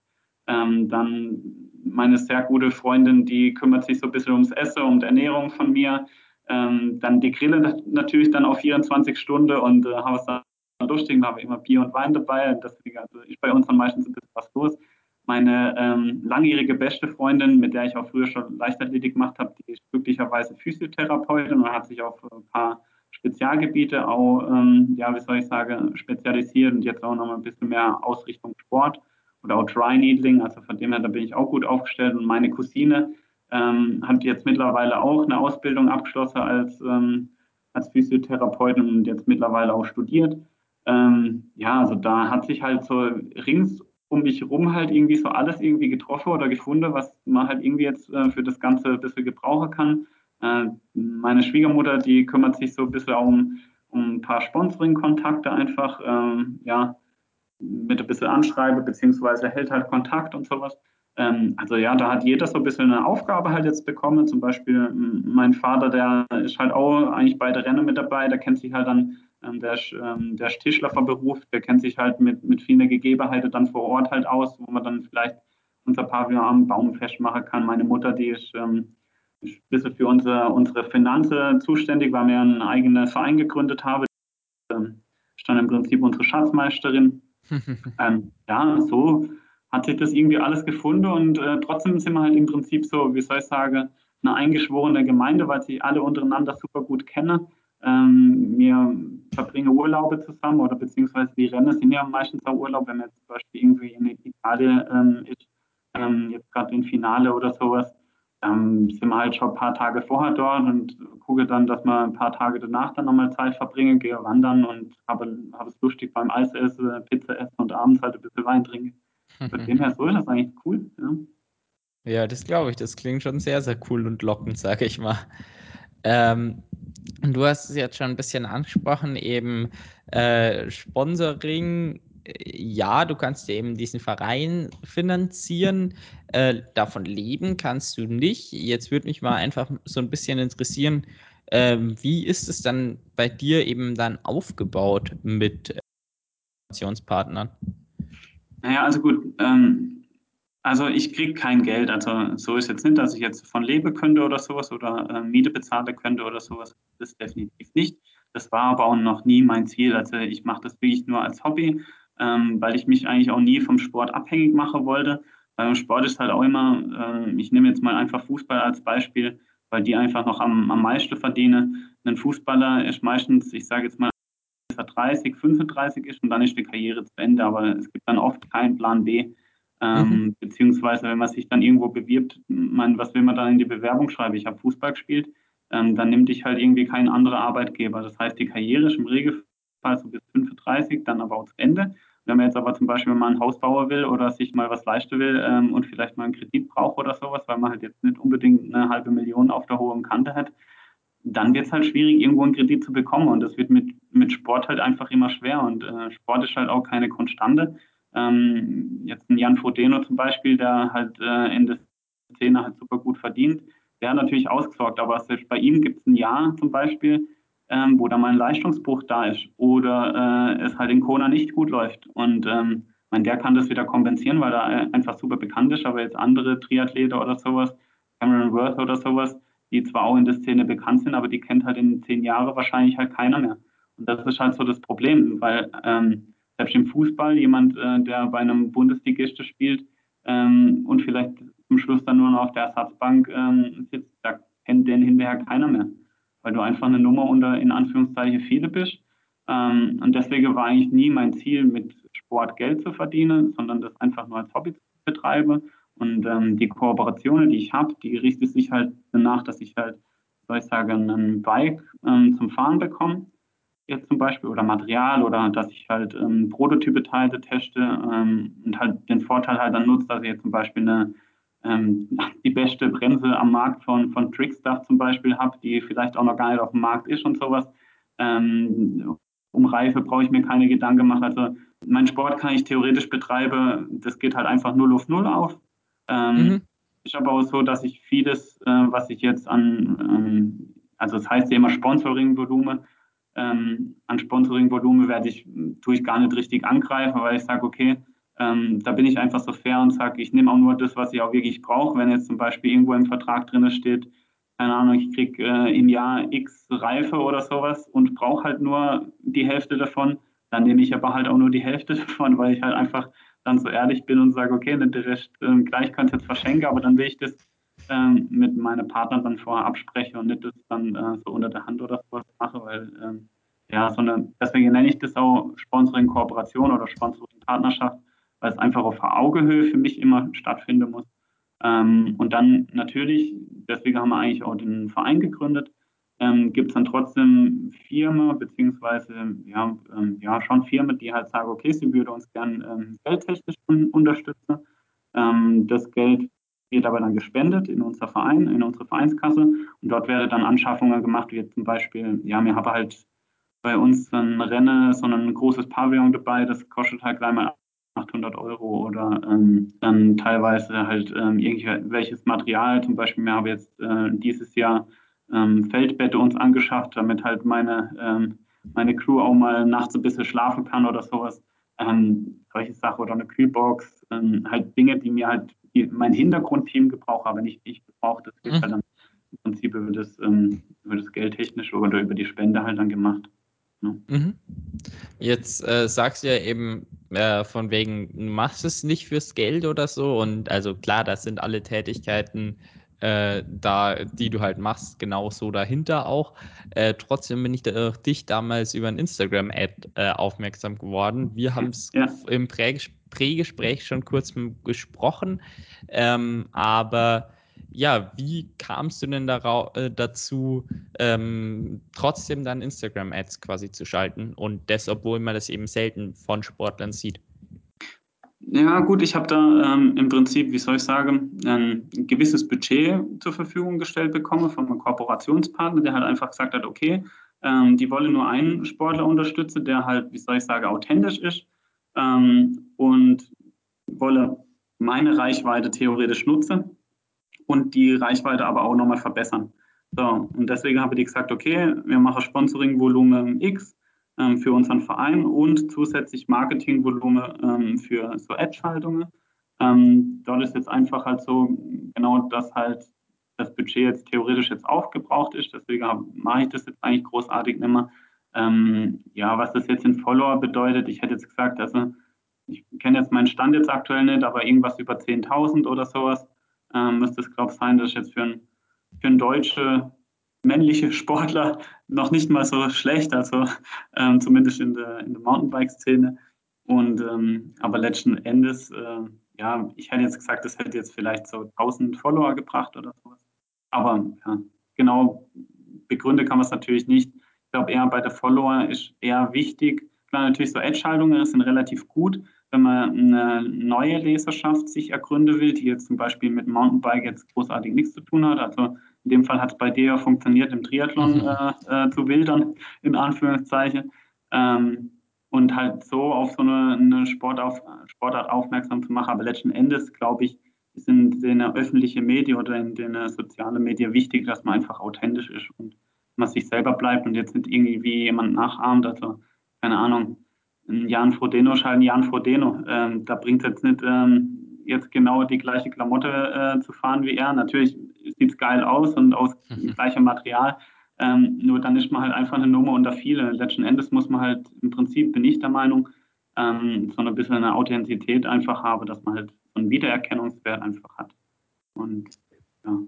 Ähm, dann meine sehr gute Freundin, die kümmert sich so ein bisschen ums Essen, die Ernährung von mir. Ähm, dann die Grille natürlich dann auf 24 Stunden und äh, habe es dann durchstehen, habe immer Bier und Wein dabei. Deswegen also ist bei uns dann meistens ein bisschen was los. Meine ähm, langjährige beste Freundin, mit der ich auch früher schon Leichtathletik gemacht habe, die ist glücklicherweise Physiotherapeutin und hat sich auf ein paar Spezialgebiete auch, ähm, ja, wie soll ich sagen, spezialisiert und jetzt auch noch mal ein bisschen mehr Ausrichtung Sport oder auch Dry Needling, also von dem her, da bin ich auch gut aufgestellt. Und meine Cousine ähm, hat jetzt mittlerweile auch eine Ausbildung abgeschlossen als, ähm, als Physiotherapeutin und jetzt mittlerweile auch studiert. Ähm, ja, also da hat sich halt so rings um mich herum halt irgendwie so alles irgendwie getroffen oder gefunden, was man halt irgendwie jetzt äh, für das Ganze ein bisschen gebrauchen kann. Äh, meine Schwiegermutter, die kümmert sich so ein bisschen um, um ein paar Sponsoring-Kontakte einfach. Ähm, ja, mit ein bisschen anschreibe, beziehungsweise hält halt Kontakt und sowas. Ähm, also ja, da hat jeder so ein bisschen eine Aufgabe halt jetzt bekommen. Zum Beispiel mein Vater, der ist halt auch eigentlich bei der Rennen mit dabei, der kennt sich halt dann, ähm, der, ist, ähm, der ist Tischler von Beruf, der kennt sich halt mit, mit vielen Gegebenheiten dann vor Ort halt aus, wo man dann vielleicht unser Pavillon am Baum festmachen kann. Meine Mutter, die ist, ähm, ist ein bisschen für unsere, unsere Finanzen zuständig, weil wir einen eigenen Verein gegründet haben. Ähm, ist dann im Prinzip unsere Schatzmeisterin. Ähm, ja, so hat sich das irgendwie alles gefunden und äh, trotzdem sind wir halt im Prinzip so, wie soll ich sagen, eine eingeschworene Gemeinde, weil sich alle untereinander super gut kennen. Ähm, wir verbringen Urlaube zusammen oder beziehungsweise die Rennen sind ja meistens auch Urlaub, wenn man jetzt zum Beispiel irgendwie in Italien ähm, ist, ähm, jetzt gerade im Finale oder sowas, dann sind wir halt schon ein paar Tage vorher dort und gucke dann, dass wir ein paar Tage danach dann nochmal Zeit verbringen, gehe wandern und habe, habe es lustig beim Eis essen, Pizza essen und abends halt ein bisschen Wein trinken. Von dem her so ist das eigentlich cool. Ja, ja das glaube ich. Das klingt schon sehr, sehr cool und lockend, sage ich mal. Ähm, du hast es jetzt schon ein bisschen angesprochen, eben äh, Sponsoring. Ja, du kannst eben diesen Verein finanzieren. Äh, davon leben kannst du nicht. Jetzt würde mich mal einfach so ein bisschen interessieren, äh, wie ist es dann bei dir eben dann aufgebaut mit äh? Naja, also gut, ähm, also ich kriege kein Geld. Also so ist jetzt nicht, dass ich jetzt von leben könnte oder sowas oder äh, Miete bezahlen könnte oder sowas. Das definitiv nicht. Das war aber auch noch nie mein Ziel. Also ich mache das wirklich nur als Hobby, ähm, weil ich mich eigentlich auch nie vom Sport abhängig machen wollte. Beim Sport ist halt auch immer, äh, ich nehme jetzt mal einfach Fußball als Beispiel, weil die einfach noch am, am meisten verdienen. Ein Fußballer ist meistens, ich sage jetzt mal, 30, 35 ist und dann ist die Karriere zu Ende. Aber es gibt dann oft keinen Plan B. Ähm, mhm. Beziehungsweise, wenn man sich dann irgendwo bewirbt, man, was will man dann in die Bewerbung schreiben? Ich habe Fußball gespielt, ähm, dann nimmt dich halt irgendwie kein anderer Arbeitgeber. Das heißt, die Karriere ist im Regelfall so bis 35, dann aber auch zu Ende. Wenn man jetzt aber zum Beispiel mal ein Haus bauen will oder sich mal was leisten will ähm, und vielleicht mal einen Kredit braucht oder sowas, weil man halt jetzt nicht unbedingt eine halbe Million auf der hohen Kante hat, dann wird es halt schwierig, irgendwo einen Kredit zu bekommen. Und das wird mit, mit Sport halt einfach immer schwer. Und äh, Sport ist halt auch keine Konstante. Ähm, jetzt ein Jan Frodeno zum Beispiel, der halt äh, in der Szene halt super gut verdient, der hat natürlich ausgesorgt. Aber selbst bei ihm gibt es ein Jahr zum Beispiel, ähm, wo da mal ein Leistungsbruch da ist oder äh, es halt in Kona nicht gut läuft. Und ähm, mein, der kann das wieder kompensieren, weil er einfach super bekannt ist. Aber jetzt andere Triathlete oder sowas, Cameron Worth oder sowas, die zwar auch in der Szene bekannt sind, aber die kennt halt in zehn Jahren wahrscheinlich halt keiner mehr. Und das ist halt so das Problem, weil ähm, selbst im Fußball jemand, äh, der bei einem Bundesligisten spielt ähm, und vielleicht zum Schluss dann nur noch auf der Ersatzbank ähm, sitzt, da kennt den hinterher keiner mehr, weil du einfach eine Nummer unter in Anführungszeichen viele bist. Ähm, und deswegen war eigentlich nie mein Ziel, mit Sport Geld zu verdienen, sondern das einfach nur als Hobby zu betreiben und ähm, die Kooperationen, die ich habe, die richtet sich halt danach, dass ich halt, soll ich sagen, ein Bike ähm, zum Fahren bekomme, jetzt zum Beispiel, oder Material, oder dass ich halt ähm, Prototype teile, teste ähm, und halt den Vorteil halt dann nutze, dass ich jetzt zum Beispiel eine, ähm, die beste Bremse am Markt von, von Trickstuff zum Beispiel habe, die vielleicht auch noch gar nicht auf dem Markt ist und sowas. Ähm, um Reife brauche ich mir keine Gedanken machen. Also mein Sport kann ich theoretisch betreiben, das geht halt einfach 0 auf 0 auf. Ähm, mhm. Ist aber auch so, dass ich vieles, äh, was ich jetzt an, ähm, also das heißt ja immer Sponsoring-Volumen, ähm, an Sponsoring-Volumen werde ich, tue ich gar nicht richtig angreifen, weil ich sage, okay, ähm, da bin ich einfach so fair und sage, ich nehme auch nur das, was ich auch wirklich brauche. Wenn jetzt zum Beispiel irgendwo im Vertrag drin steht, keine Ahnung, ich kriege äh, im Jahr X Reife oder sowas und brauche halt nur die Hälfte davon, dann nehme ich aber halt auch nur die Hälfte davon, weil ich halt einfach dann so ehrlich bin und sage, okay, den Rest, äh, gleich könnte ich jetzt verschenken, aber dann will ich das ähm, mit meinen Partnern dann vorher absprechen und nicht das dann äh, so unter der Hand oder sowas mache, weil ähm, ja, sondern deswegen nenne ich das auch Sponsoring-Kooperation oder Sponsoring-Partnerschaft, weil es einfach auf Augehöhe für mich immer stattfinden muss. Ähm, und dann natürlich, deswegen haben wir eigentlich auch den Verein gegründet, ähm, gibt es dann trotzdem Firmen, beziehungsweise ja, ähm, ja, schon Firmen, die halt sagen, okay, sie würde uns gern ähm, geldtechnisch unterstützen. Ähm, das Geld wird aber dann gespendet in unser Verein, in unsere Vereinskasse und dort werden dann Anschaffungen gemacht, wie zum Beispiel, ja, wir haben halt bei uns ein Rennen, so ein großes Pavillon dabei, das kostet halt gleich mal 800 Euro oder ähm, dann teilweise halt ähm, irgendwelches Material. Zum Beispiel, wir haben jetzt äh, dieses Jahr ähm, Feldbette uns angeschafft, damit halt meine, ähm, meine Crew auch mal nachts ein bisschen schlafen kann oder sowas. Ähm, solche Sachen oder eine Kühlbox, ähm, halt Dinge, die mir halt die mein Hintergrundteam gebraucht, aber nicht ich gebraucht. Das wird mhm. halt dann im Prinzip über das, über das Geld technisch oder über die Spende halt dann gemacht. Ne? Mhm. Jetzt äh, sagst du ja eben äh, von wegen, du machst es nicht fürs Geld oder so. Und also klar, das sind alle Tätigkeiten, äh, da, die du halt machst, genau so dahinter auch. Äh, trotzdem bin ich da, dich damals über ein Instagram-Ad äh, aufmerksam geworden. Wir haben es ja. im Prägespräch schon kurz gesprochen, ähm, aber ja, wie kamst du denn äh, dazu, ähm, trotzdem dann Instagram-Ads quasi zu schalten und das, obwohl man das eben selten von Sportlern sieht? Ja, gut, ich habe da ähm, im Prinzip, wie soll ich sagen, ein gewisses Budget zur Verfügung gestellt bekommen von einem Kooperationspartner, der halt einfach gesagt hat, okay, ähm, die wollen nur einen Sportler unterstützen, der halt, wie soll ich sagen, authentisch ist ähm, und wolle meine Reichweite theoretisch nutzen und die Reichweite aber auch nochmal verbessern. So, und deswegen habe ich gesagt, okay, wir machen Sponsoring-Volumen X ähm, für unseren Verein und zusätzlich Marketingvolumen ähm, für so Ad-Schaltungen. Ähm, dort ist jetzt einfach halt so, genau, dass halt das Budget jetzt theoretisch jetzt aufgebraucht ist. Deswegen mache ich das jetzt eigentlich großartig nicht mehr. Ähm, ja, was das jetzt in Follower bedeutet, ich hätte jetzt gesagt, also ich kenne jetzt meinen Stand jetzt aktuell nicht, aber irgendwas über 10.000 oder sowas ähm, müsste es, glaube ich, sein. Das ist jetzt für einen, für deutsche männliche Sportler noch nicht mal so schlecht, also ähm, zumindest in der, in der Mountainbike-Szene. Und ähm, aber letzten Endes, äh, ja, ich hätte jetzt gesagt, das hätte jetzt vielleicht so 1000 Follower gebracht oder sowas. Aber ja, genau begründet kann man es natürlich nicht. Ich glaube eher bei der Follower ist eher wichtig. Klar, natürlich so Ad-Schaltungen sind relativ gut, wenn man eine neue Leserschaft sich ergründen will, die jetzt zum Beispiel mit Mountainbike jetzt großartig nichts zu tun hat. Also in dem Fall hat es bei dir ja funktioniert, im Triathlon mhm. äh, äh, zu wildern, in Anführungszeichen. Ähm, und halt so auf so eine, eine Sportauf, Sportart aufmerksam zu machen. Aber letzten Endes, glaube ich, ist in den öffentlichen Medien oder in den sozialen Medien wichtig, dass man einfach authentisch ist und man sich selber bleibt und jetzt nicht irgendwie jemand nachahmt. Also, keine Ahnung, Jan Frodeno scheint Jan Frodeno. Ähm, da bringt es jetzt nicht, ähm, jetzt genau die gleiche Klamotte äh, zu fahren wie er. Natürlich sieht es geil aus und aus mhm. gleichem Material. Ähm, nur dann ist man halt einfach eine Nummer unter viele. Letzten Endes muss man halt, im Prinzip bin ich der Meinung, ähm, so ein bisschen eine Authentizität einfach habe, dass man halt so einen Wiedererkennungswert einfach hat. Und ja.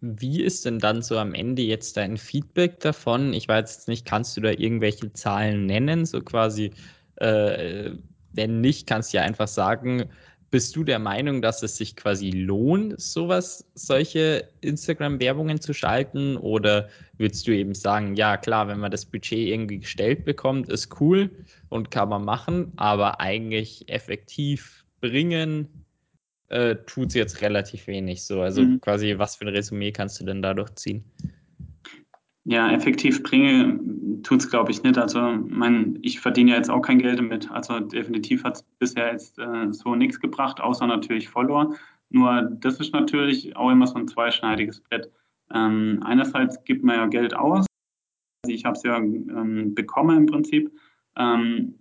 Wie ist denn dann so am Ende jetzt dein Feedback davon? Ich weiß jetzt nicht, kannst du da irgendwelche Zahlen nennen? So quasi, äh, wenn nicht, kannst du ja einfach sagen, bist du der Meinung, dass es sich quasi lohnt, sowas, solche Instagram-Werbungen zu schalten? Oder würdest du eben sagen, ja klar, wenn man das Budget irgendwie gestellt bekommt, ist cool und kann man machen, aber eigentlich effektiv bringen äh, tut es jetzt relativ wenig so. Also mhm. quasi, was für ein Resümee kannst du denn dadurch ziehen? Ja, effektiv bringe tut es, glaube ich, nicht. Also mein, ich verdiene ja jetzt auch kein Geld damit. Also definitiv hat es bisher jetzt äh, so nichts gebracht, außer natürlich Follower. Nur das ist natürlich auch immer so ein zweischneidiges Brett. Ähm, einerseits gibt man ja Geld aus. Also ich habe es ja ähm, bekommen im Prinzip. Ähm,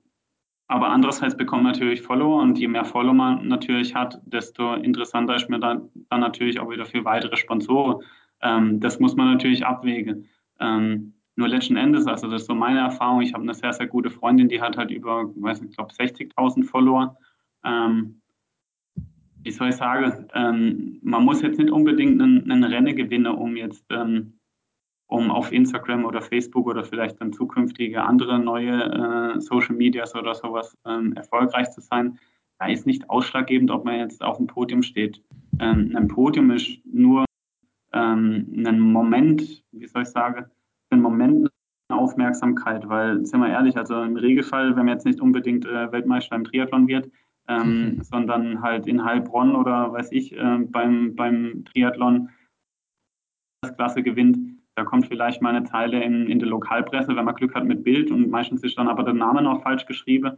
aber andererseits bekommt man natürlich Follower und je mehr Follower man natürlich hat, desto interessanter ist mir dann, dann natürlich auch wieder für weitere Sponsoren. Ähm, das muss man natürlich abwägen. Ähm, nur letzten Endes, also das ist so meine Erfahrung, ich habe eine sehr, sehr gute Freundin, die hat halt über, weiß nicht, ich glaube 60.000 Follower. Ähm, wie soll ich sagen, ähm, man muss jetzt nicht unbedingt einen, einen Rennen gewinnen, um jetzt ähm, um auf Instagram oder Facebook oder vielleicht dann zukünftige andere neue äh, Social Medias oder sowas ähm, erfolgreich zu sein, da ist nicht ausschlaggebend, ob man jetzt auf dem Podium steht. Ähm, ein Podium ist nur ähm, ein Moment, wie soll ich sagen, ein Moment Aufmerksamkeit, weil, sind wir ehrlich, also im Regelfall, wenn man jetzt nicht unbedingt äh, Weltmeister im Triathlon wird, ähm, mhm. sondern halt in Heilbronn oder weiß ich, äh, beim, beim Triathlon das Klasse gewinnt, da kommt vielleicht mal eine Zeile in, in der Lokalpresse, wenn man Glück hat mit Bild und meistens ist dann aber der Name noch falsch geschrieben.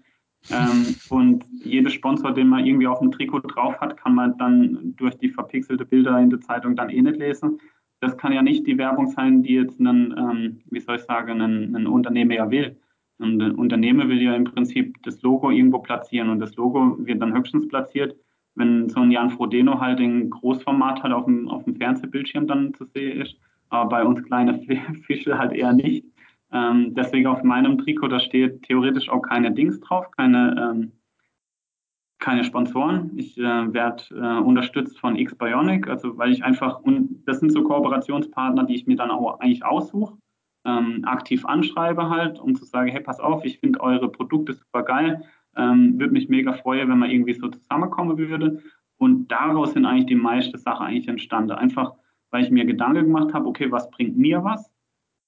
Ähm, und jeder Sponsor, den man irgendwie auf dem Trikot drauf hat, kann man dann durch die verpixelte Bilder in der Zeitung dann eh nicht lesen. Das kann ja nicht die Werbung sein, die jetzt ein, ähm, wie soll ich sagen, ein, ein Unternehmer ja will. Und ein Unternehmer will ja im Prinzip das Logo irgendwo platzieren und das Logo wird dann höchstens platziert, wenn so ein Jan Frodeno halt in Großformat halt auf dem, auf dem Fernsehbildschirm dann zu sehen ist, aber bei uns kleine Fische halt eher nicht. Ähm, deswegen auf meinem Trikot, da steht theoretisch auch keine Dings drauf, keine, ähm, keine Sponsoren. Ich äh, werde äh, unterstützt von X-Bionic, also weil ich einfach, und das sind so Kooperationspartner, die ich mir dann auch eigentlich aussuche, ähm, aktiv anschreibe halt, um zu sagen, hey, pass auf, ich finde eure Produkte super geil, ähm, würde mich mega freuen, wenn man irgendwie so zusammenkommen würde. Und daraus sind eigentlich die meiste Sache eigentlich entstanden. Einfach, weil ich mir Gedanken gemacht habe, okay, was bringt mir was?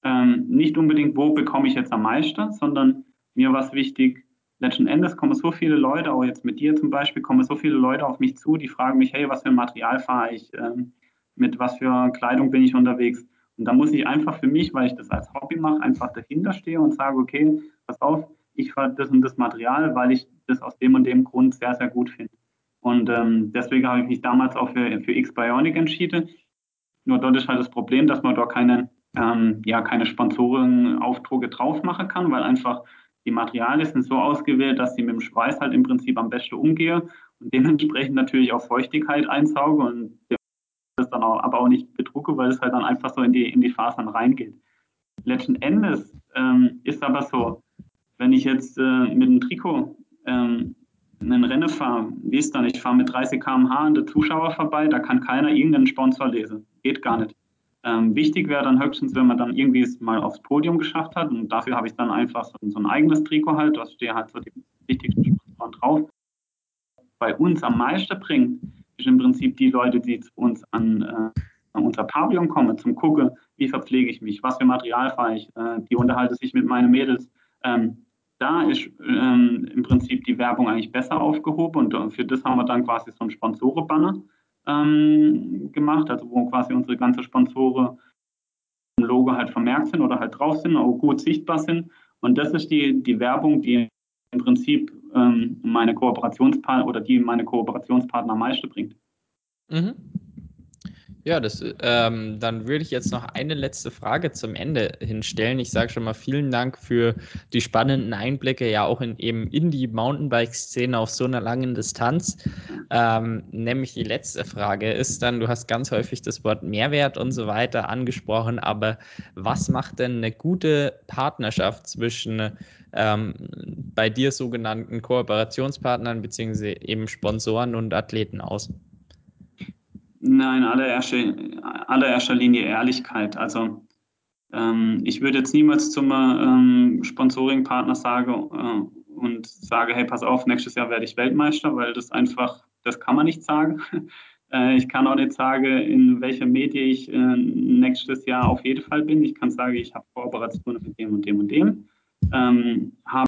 Ähm, nicht unbedingt, wo bekomme ich jetzt am meisten, sondern mir war es wichtig, letzten Endes kommen so viele Leute, auch jetzt mit dir zum Beispiel, kommen so viele Leute auf mich zu, die fragen mich, hey, was für ein Material fahre ich, ähm, mit was für Kleidung bin ich unterwegs. Und da muss ich einfach für mich, weil ich das als Hobby mache, einfach dahinter stehe und sage, okay, pass auf, ich fahre das und das Material, weil ich das aus dem und dem Grund sehr, sehr gut finde. Und ähm, deswegen habe ich mich damals auch für, für X-Bionic entschieden. Nur dort ist halt das Problem, dass man dort keine, ähm, ja, keine Sponsorenaufträge drauf machen kann, weil einfach die Materialien sind so ausgewählt, dass sie mit dem Schweiß halt im Prinzip am besten umgehe und dementsprechend natürlich auch Feuchtigkeit einsauge und das dann auch, aber auch nicht bedrucke, weil es halt dann einfach so in die, in die Fasern reingeht. Letzten Endes ähm, ist aber so, wenn ich jetzt äh, mit einem Trikot ähm, einen Rennen fahre, wie ist dann? Ich fahre mit 30 km/h an der Zuschauer vorbei, da kann keiner irgendeinen Sponsor lesen. Geht gar nicht. Ähm, wichtig wäre dann höchstens, wenn man dann irgendwie es mal aufs Podium geschafft hat und dafür habe ich dann einfach so, so ein eigenes Trikot halt, da stehe halt so die wichtigsten Sponsoren drauf. Bei uns am meisten bringt, ist im Prinzip die Leute, die zu uns an, äh, an unser Pavillon kommen, zum Gucken, wie verpflege ich mich, was für Material fahre ich, äh, die unterhalte sich mit meinen Mädels. Ähm, da ist ähm, im Prinzip die Werbung eigentlich besser aufgehoben und für das haben wir dann quasi so ein Sponsorenbanner ähm, gemacht, also wo quasi unsere ganzen Sponsoren im Logo halt vermerkt sind oder halt drauf sind, auch gut sichtbar sind. Und das ist die, die Werbung, die im Prinzip ähm, meine Kooperationspartner oder die meine Kooperationspartner am meisten bringt. Mhm. Ja, das, ähm, dann würde ich jetzt noch eine letzte Frage zum Ende hinstellen. Ich sage schon mal vielen Dank für die spannenden Einblicke, ja auch in eben in die Mountainbike-Szene auf so einer langen Distanz. Ähm, nämlich die letzte Frage ist dann, du hast ganz häufig das Wort Mehrwert und so weiter angesprochen, aber was macht denn eine gute Partnerschaft zwischen ähm, bei dir sogenannten Kooperationspartnern beziehungsweise eben Sponsoren und Athleten aus? Nein, allererster, allererster Linie Ehrlichkeit. Also ähm, ich würde jetzt niemals zum ähm, Sponsoring-Partner sagen äh, und sage, hey, pass auf, nächstes Jahr werde ich Weltmeister, weil das einfach, das kann man nicht sagen. äh, ich kann auch nicht sagen, in welcher Medie ich äh, nächstes Jahr auf jeden Fall bin. Ich kann sagen, ich habe Kooperationen mit dem und dem und dem. Ähm, habe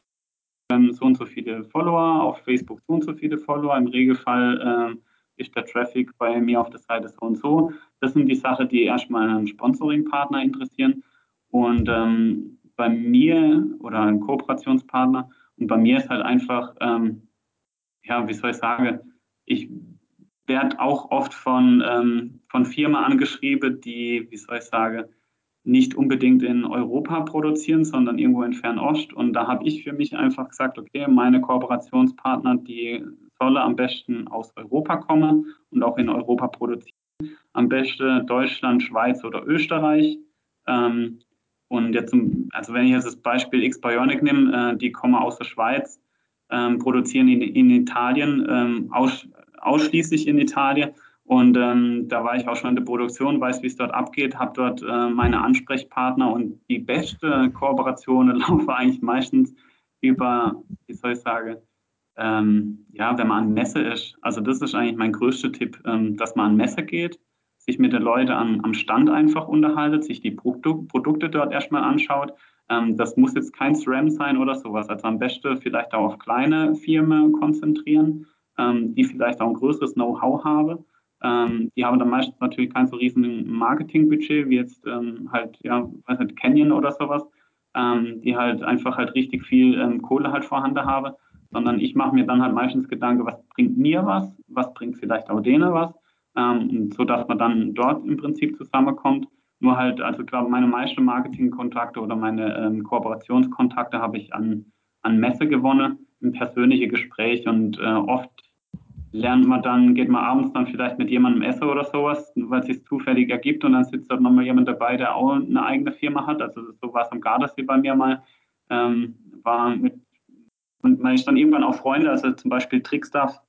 so und so viele Follower, auf Facebook so und so viele Follower. Im Regelfall äh, ist der Traffic bei mir auf der Seite so und so. Das sind die Sachen, die erstmal einen Sponsoring-Partner interessieren. Und ähm, bei mir oder ein Kooperationspartner und bei mir ist halt einfach, ähm, ja, wie soll ich sagen, ich werde auch oft von, ähm, von Firmen angeschrieben, die, wie soll ich sagen, nicht unbedingt in Europa produzieren, sondern irgendwo in Fernost. Und da habe ich für mich einfach gesagt, okay, meine Kooperationspartner, die Zolle am besten aus Europa kommen und auch in Europa produzieren. Am besten Deutschland, Schweiz oder Österreich. Ähm, und jetzt, also wenn ich jetzt das Beispiel X-Bionic nehme, äh, die kommen aus der Schweiz, ähm, produzieren in, in Italien, ähm, aus, ausschließlich in Italien. Und ähm, da war ich auch schon in der Produktion, weiß, wie es dort abgeht, habe dort äh, meine Ansprechpartner und die beste Kooperation laufen eigentlich meistens über, wie soll ich sagen, ähm, ja, wenn man an Messe ist, also das ist eigentlich mein größter Tipp, ähm, dass man an Messe geht, sich mit den Leuten am, am Stand einfach unterhaltet, sich die Produ Produkte dort erstmal anschaut. Ähm, das muss jetzt kein SRAM sein oder sowas. Also am besten vielleicht auch auf kleine Firmen konzentrieren, ähm, die vielleicht auch ein größeres Know-how haben. Ähm, die haben dann meistens natürlich kein so riesen Marketingbudget wie jetzt ähm, halt, ja, weiß nicht, Canyon oder sowas, die halt einfach halt richtig viel Kohle halt vorhanden haben sondern ich mache mir dann halt meistens Gedanken, was bringt mir was, was bringt vielleicht auch denen was, ähm, so dass man dann dort im Prinzip zusammenkommt. Nur halt, also ich glaube, meine meisten Marketingkontakte oder meine ähm, Kooperationskontakte habe ich an, an Messe gewonnen, in persönliche Gespräche und äh, oft lernt man dann, geht man abends dann vielleicht mit jemandem essen oder sowas, weil es sich zufällig ergibt und dann sitzt dort nochmal jemand dabei, der auch eine eigene Firma hat. Also so war es am Gardasee bei mir mal. Ähm, war mit, und man ist dann irgendwann auch Freunde, also zum Beispiel Trickstuff,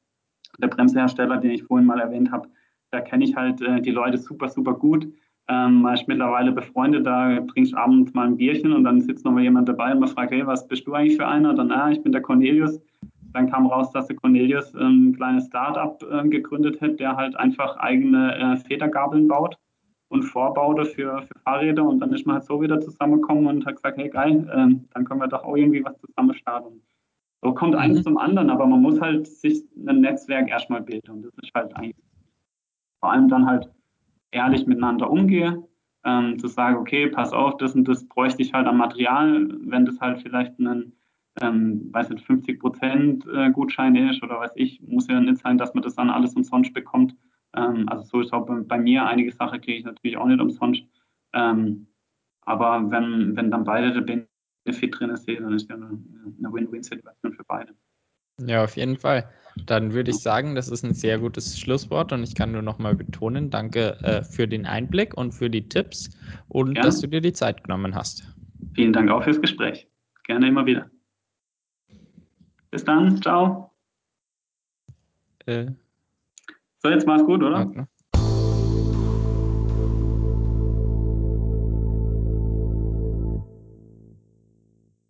der Bremsehersteller, den ich vorhin mal erwähnt habe, da kenne ich halt äh, die Leute super, super gut. Ähm, man ist mittlerweile befreundet, da trinkst abends mal ein Bierchen und dann sitzt nochmal jemand dabei und man fragt, hey, was bist du eigentlich für einer? Dann, ah, ich bin der Cornelius. Dann kam raus, dass der Cornelius ähm, ein kleines Start-up äh, gegründet hat, der halt einfach eigene äh, Federgabeln baut und Vorbaute für, für Fahrräder. Und dann ist man halt so wieder zusammengekommen und hat gesagt, hey geil, äh, dann können wir doch auch irgendwie was zusammen starten. So kommt mhm. eins zum anderen, aber man muss halt sich ein Netzwerk erstmal bilden. Und das ist halt eigentlich vor allem dann halt ehrlich miteinander umgehe, ähm, zu sagen, okay, pass auf, das und das bräuchte ich halt am Material, wenn das halt vielleicht ein ähm, weiß nicht, 50 Prozent äh, Gutschein ist oder weiß ich, muss ja nicht sein, dass man das dann alles umsonst bekommt. Ähm, also so ist auch bei, bei, mir einige Sachen kriege ich natürlich auch nicht umsonst. Ähm, aber wenn, wenn dann beide der Benefit drin ist, dann ist ja eine, eine Win-Win-Situation für beide. Ja, auf jeden Fall. Dann würde ich sagen, das ist ein sehr gutes Schlusswort und ich kann nur nochmal betonen, danke äh, für den Einblick und für die Tipps und Gerne. dass du dir die Zeit genommen hast. Vielen Dank auch fürs Gespräch. Gerne immer wieder. Bis dann, ciao. Äh, so, jetzt mach's gut, oder?